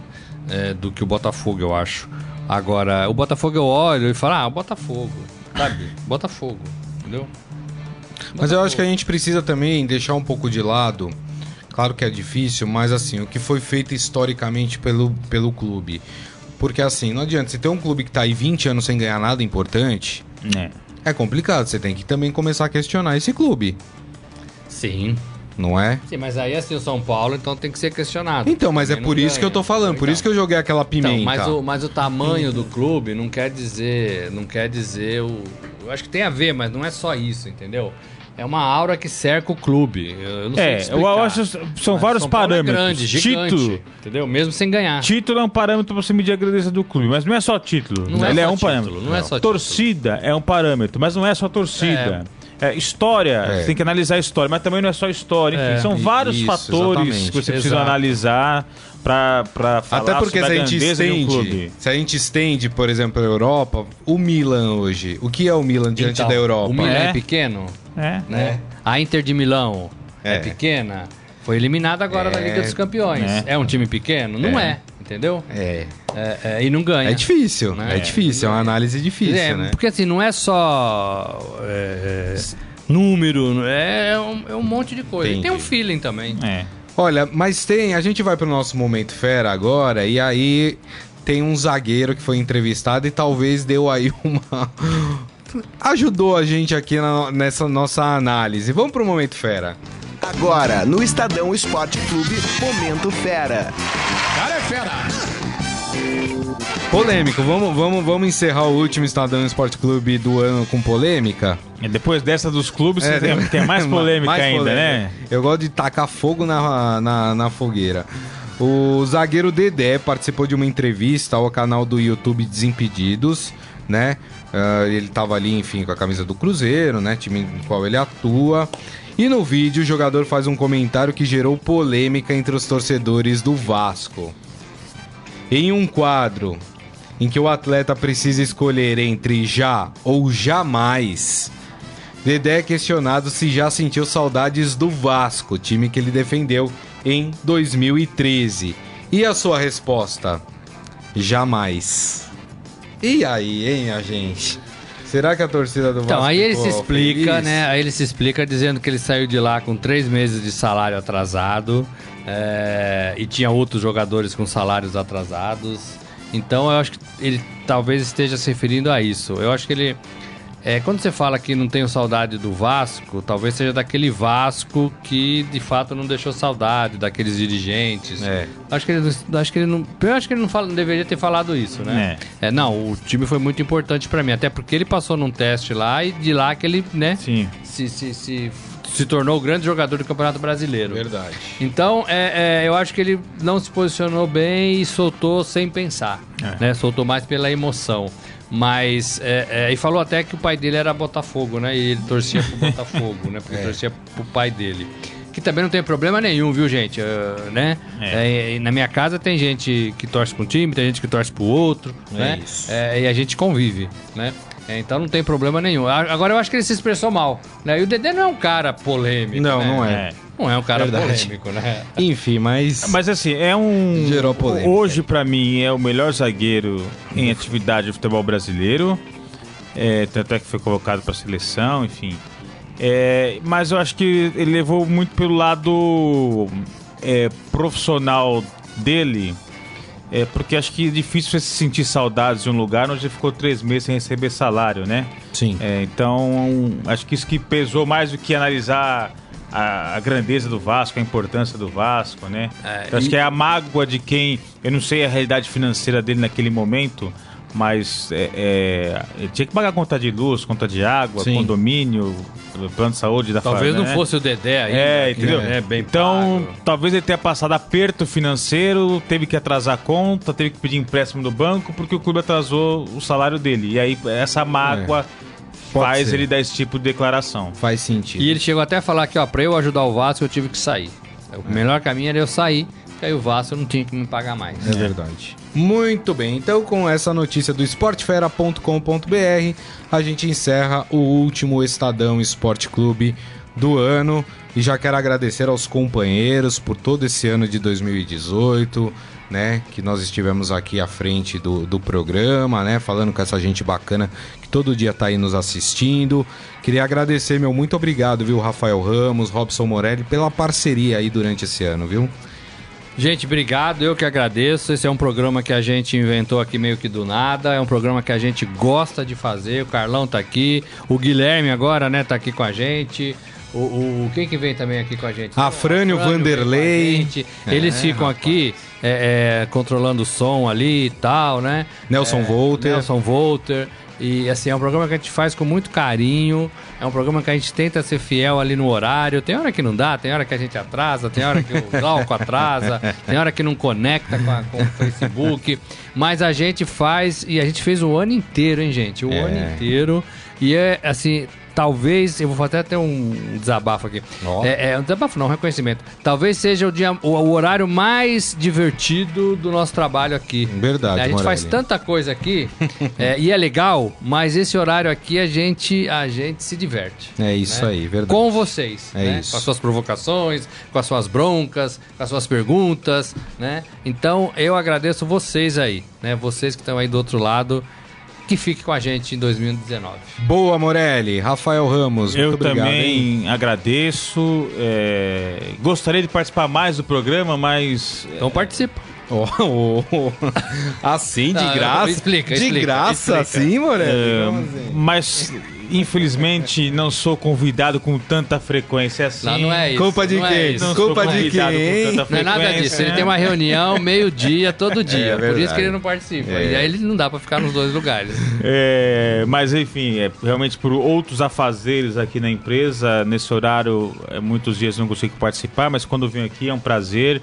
é, do que o Botafogo, eu acho. Agora, o Botafogo eu olho e falo, ah, o Botafogo, sabe? Botafogo, entendeu? Mas eu acho que a gente precisa também deixar um pouco de lado. Claro que é difícil, mas assim, o que foi feito historicamente pelo, pelo clube. Porque assim, não adianta, você ter um clube que tá aí 20 anos sem ganhar nada importante, É. é complicado. Você tem que também começar a questionar esse clube, Sim. Não é? Sim, mas aí assim o São Paulo, então tem que ser questionado. Então, mas é por isso que eu tô ganha. falando, por Então. isso que eu joguei aquela pimenta. Então, mas, o, mas o tamanho do clube não quer dizer. Não quer dizer o. Eu acho que tem a ver, mas não é só isso, entendeu? É uma aura que cerca o clube. Eu não sei É, te eu acho que são Mas vários São Paulo parâmetros. É grande, gigante, Título. entendeu? Mesmo sem ganhar. Título é um parâmetro pra você medir a grandeza do clube, mas não é só título. Não é Ele é, só um título, parâmetro. não é só torcida é um parâmetro, mas não é só torcida. É, história, É. você tem que analisar a história, mas também não é só história. Enfim, É, são vários isso, fatores exatamente. que você precisa Exato. analisar pra, pra falar Até porque se sobre a a gente um estende, clube. se a gente estende, por exemplo, a Europa, o Milan hoje, o que é o Milan diante Então, da Europa? O Milan é, É. pequeno, É. né? A Inter de Milão é, É. pequena. Foi eliminada agora da É. Liga dos Campeões. É. É, um time pequeno? Não É. é, entendeu? É, É, é, e não ganha. é difícil, Né? é difícil, é uma análise difícil, É, né? Porque assim, não é só é, é, número, é, é um, é um monte de coisa. E Entendi. tem um feeling também. É. Olha, mas tem, a gente vai pro nosso momento fera agora e aí tem um zagueiro que foi entrevistado e talvez deu aí [laughs] uma ajudou a gente aqui na- nessa nossa análise. Vamos pro momento fera. Agora, no Estadão Esporte Clube, Momento Fera. Polêmico, vamos, vamos, vamos encerrar o último Estadão Esporte Clube do ano com polêmica? E depois dessa dos clubes, É, tem, tem [laughs] mais polêmica mais ainda, polêmica. né? Eu gosto de tacar fogo na, na, na fogueira. O zagueiro Dedé participou de uma entrevista ao canal do YouTube Desimpedidos, né? Ah, ele tava ali, enfim, com a camisa do Cruzeiro, né? Time no qual ele atua. E no vídeo, o jogador faz um comentário que gerou polêmica entre os torcedores do Vasco. Em um quadro em que o atleta precisa escolher entre já ou jamais, Dedé é questionado se já sentiu saudades do Vasco, time que ele defendeu em 2013. E a sua resposta? Jamais. E aí, hein, a gente? Será que a torcida do Vasco Então, aí ele se explica, feliz? né? Aí ele se explica dizendo que ele saiu de lá com três meses de salário atrasado é, e tinha outros jogadores com salários atrasados. Então eu acho que ele talvez esteja se referindo a isso. Eu acho que ele. É, quando você fala que não tenho saudade do Vasco, talvez seja daquele Vasco que de fato não deixou saudade daqueles dirigentes. É. Acho que ele, acho que ele não, eu acho que ele não, fala, não deveria ter falado isso, né? É, não, o time foi muito importante pra mim, até porque ele passou num teste lá e de lá que ele, né, Sim. se, se, se, se tornou o grande jogador do Campeonato Brasileiro. Verdade. Então, é, é, eu acho que ele não se posicionou bem e soltou sem pensar, É. né? Soltou mais pela emoção. Mas, é, é, e falou até que o pai dele era Botafogo, né? E ele torcia pro Botafogo, né? Porque [laughs] torcia pro pai dele. Que também não tem problema nenhum, viu, gente? É, né? É. É, e na minha casa tem gente que torce pra um time, tem gente que torce pro outro, né? isso. É, e a gente convive, né? É, então não tem problema nenhum. Agora eu acho que ele se expressou mal, né? E o Dedé não é um cara polêmico, Não, né? não é. É. Não é um cara Verdade. polêmico, né? Enfim, mas. Mas assim, é um. Gerou polêmica. Hoje, pra mim, é o melhor zagueiro em atividade de futebol brasileiro. É, tanto é que foi colocado pra seleção, enfim. É, mas eu acho que ele levou muito pelo lado é, profissional dele. É, porque acho que é difícil você sentir saudades de um lugar onde ficou três meses sem receber salário, né? Sim. É, então, acho que isso que pesou mais do que analisar a, a grandeza do Vasco, a importância do Vasco, né? É, Então, acho e- que é a mágoa de quem. Eu não sei a realidade financeira dele naquele momento, mas é, é, ele tinha que pagar conta de luz, conta de água, Sim. condomínio, plano de saúde da Talvez família. não né? fosse o Dedé ainda. É, que entendeu? É bem então, pago. talvez ele tenha passado aperto financeiro, teve que atrasar a conta, teve que pedir empréstimo do banco, porque o clube atrasou o salário dele. E aí, essa mágoa faz ser. ele dar esse tipo de declaração. Faz sentido. E ele chegou até a falar que, ó, pra eu ajudar o Vasco, eu tive que sair. O melhor caminho era eu sair, porque aí o Vasco não tinha que me pagar mais. É verdade. Muito bem, então com essa notícia do esportefera.com.br, a gente encerra o último Estadão Esporte Clube do ano. E já quero agradecer aos companheiros por todo esse ano de 2018, né? Que nós estivemos aqui à frente do, do programa, né? Falando com essa gente bacana que todo dia tá aí nos assistindo. Queria agradecer, meu muito obrigado, viu, Rafael Ramos, Robson Morelli, pela parceria aí durante esse ano, viu? Gente, obrigado, eu que agradeço. Esse é um programa que a gente inventou aqui meio que do nada. É um programa que a gente gosta de fazer. O Carlão tá aqui, o Guilherme agora, né, tá aqui com a gente. O, o- quem que vem também aqui com a gente? A Vanderlei. gente. Eles ficam aqui é, é, controlando o som ali e tal, né? Nelson É, Volter. Nelson Volter. E assim, é um programa que a gente faz com muito carinho. É um programa que a gente tenta ser fiel ali no horário. Tem hora que não dá, tem hora que a gente atrasa, tem hora que o [laughs] Glauco atrasa, tem hora que não conecta com, a- com o Facebook. Mas a gente faz, e a gente fez o ano inteiro, hein, gente? O É. ano inteiro. E é assim, talvez, eu vou fazer até um desabafo aqui. Ó. É, é um desabafo não, um reconhecimento. Talvez seja o, dia, o, o horário mais divertido do nosso trabalho aqui. Verdade, A gente faz Morelli. tanta coisa aqui [laughs] é, e é legal, mas esse horário aqui a gente, a gente se diverte. É isso né? aí, verdade. Com vocês, É né? isso. Com as suas provocações, com as suas broncas, com as suas perguntas, né? Então eu agradeço vocês aí, né? Vocês que estão aí do outro lado, que fiquem com a gente em 2019. Boa, Morelli. Rafael Ramos, Eu muito obrigado. também hein? agradeço. é, Gostaria de participar mais do programa, mas Então participa. [laughs] Oh, oh, oh. Assim, de Não, graça? explica, de explica, graça, explica. assim, Morelli? É, assim? mas infelizmente não sou convidado com tanta frequência assim. Não, não é isso. Culpa de não quem? É isso. Não sou Culpa de convidado quem, com hein? tanta Não é nada disso. Ele tem uma reunião meio-dia, todo dia. É Por isso que ele não participa. É. E aí ele não dá pra ficar nos dois lugares. É, mas enfim, é, realmente por outros afazeres aqui na empresa, nesse horário, é, muitos dias não consigo participar, mas quando eu venho aqui é um prazer.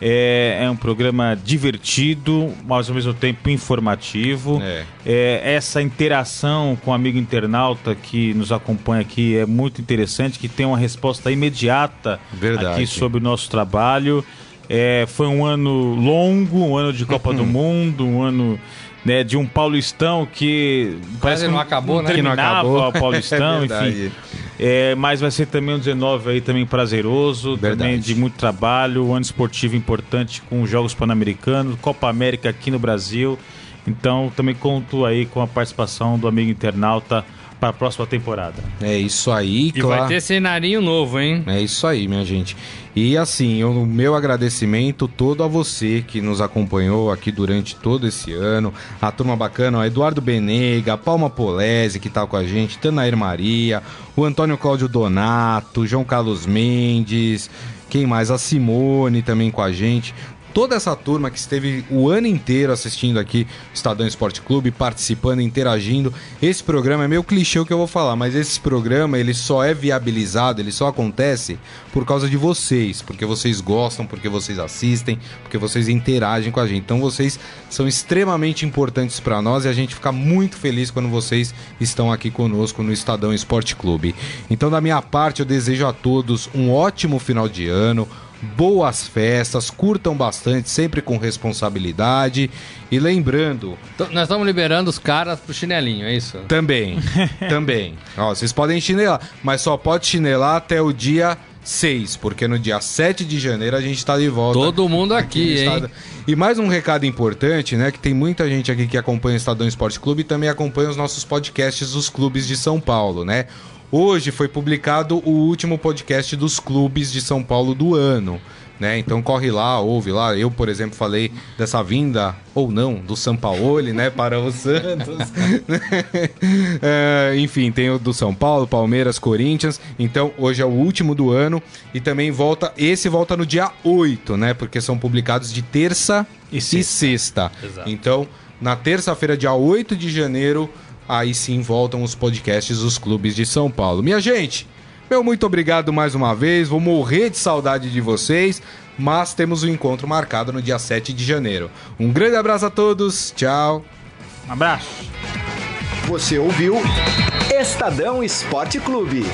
É, é um programa divertido, mas ao mesmo tempo informativo. É. É, essa interação com o amigo internauta que nos acompanha aqui é muito interessante, que tem uma resposta imediata Verdade. aqui sobre o nosso trabalho. É, foi um ano longo, um ano de Copa do Mundo, um ano né, de um Paulistão que parece que não acabou, né? Que não terminava acabou. o Paulistão, [laughs] É enfim. É, mas vai ser também um 19 aí também prazeroso, Verdade. também de muito trabalho, um ano esportivo importante com os Jogos Pan-Americanos, Copa América aqui no Brasil. Então também conto aí com a participação do amigo internauta para a próxima temporada. É isso aí, E claro. vai ter cenarinho novo, hein? É isso aí, minha gente. E assim, o meu agradecimento todo a você que nos acompanhou aqui durante todo esse ano. A turma bacana, ó, Eduardo Benega, Palma Polese, que tá com a gente, Tanair Maria, o Antônio Cláudio Donato, João Carlos Mendes, quem mais? A Simone também com a gente. Toda essa turma que esteve o ano inteiro assistindo aqui Estadão Esporte Clube, participando, interagindo. Esse programa é meio clichê o que eu vou falar, mas esse programa ele só é viabilizado, ele só acontece por causa de vocês, porque vocês gostam, porque vocês assistem, porque vocês interagem com a gente. Então vocês são extremamente importantes para nós e a gente fica muito feliz quando vocês estão aqui conosco no Estadão Esporte Clube. Então da minha parte eu desejo a todos um ótimo final de ano boas festas, curtam bastante, sempre com responsabilidade. E lembrando, Então, nós estamos liberando os caras pro chinelinho, é isso? também, [laughs] também, ó, vocês podem chinelar, mas só pode chinelar até o dia 6, porque no dia 7 de janeiro a gente está de volta. Todo mundo no aqui, hein? E mais um recado importante, né? Que tem muita gente aqui que acompanha o Estadão Esporte Clube e também acompanha os nossos podcasts dos clubes de São Paulo, né? Hoje foi publicado o último podcast dos clubes de São Paulo do ano. Né? Então corre lá, ouve lá. Eu, por exemplo, falei dessa vinda, ou não, do Sampaoli, né? Para o [laughs] Santos. [laughs] É, enfim, tem o do São Paulo, Palmeiras, Corinthians. Então, hoje é o último do ano. E também volta. Esse volta no dia 8, né? Porque são publicados de terça e sexta. Exato. Então, na terça-feira, dia 8 de janeiro, aí sim voltam os podcasts dos clubes de São Paulo. Minha gente, meu muito obrigado mais uma vez. Vou morrer de saudade de vocês, mas temos um encontro marcado no dia 7 de janeiro. Um grande abraço a todos. Tchau. Um abraço! Você ouviu Estadão Esporte Clube.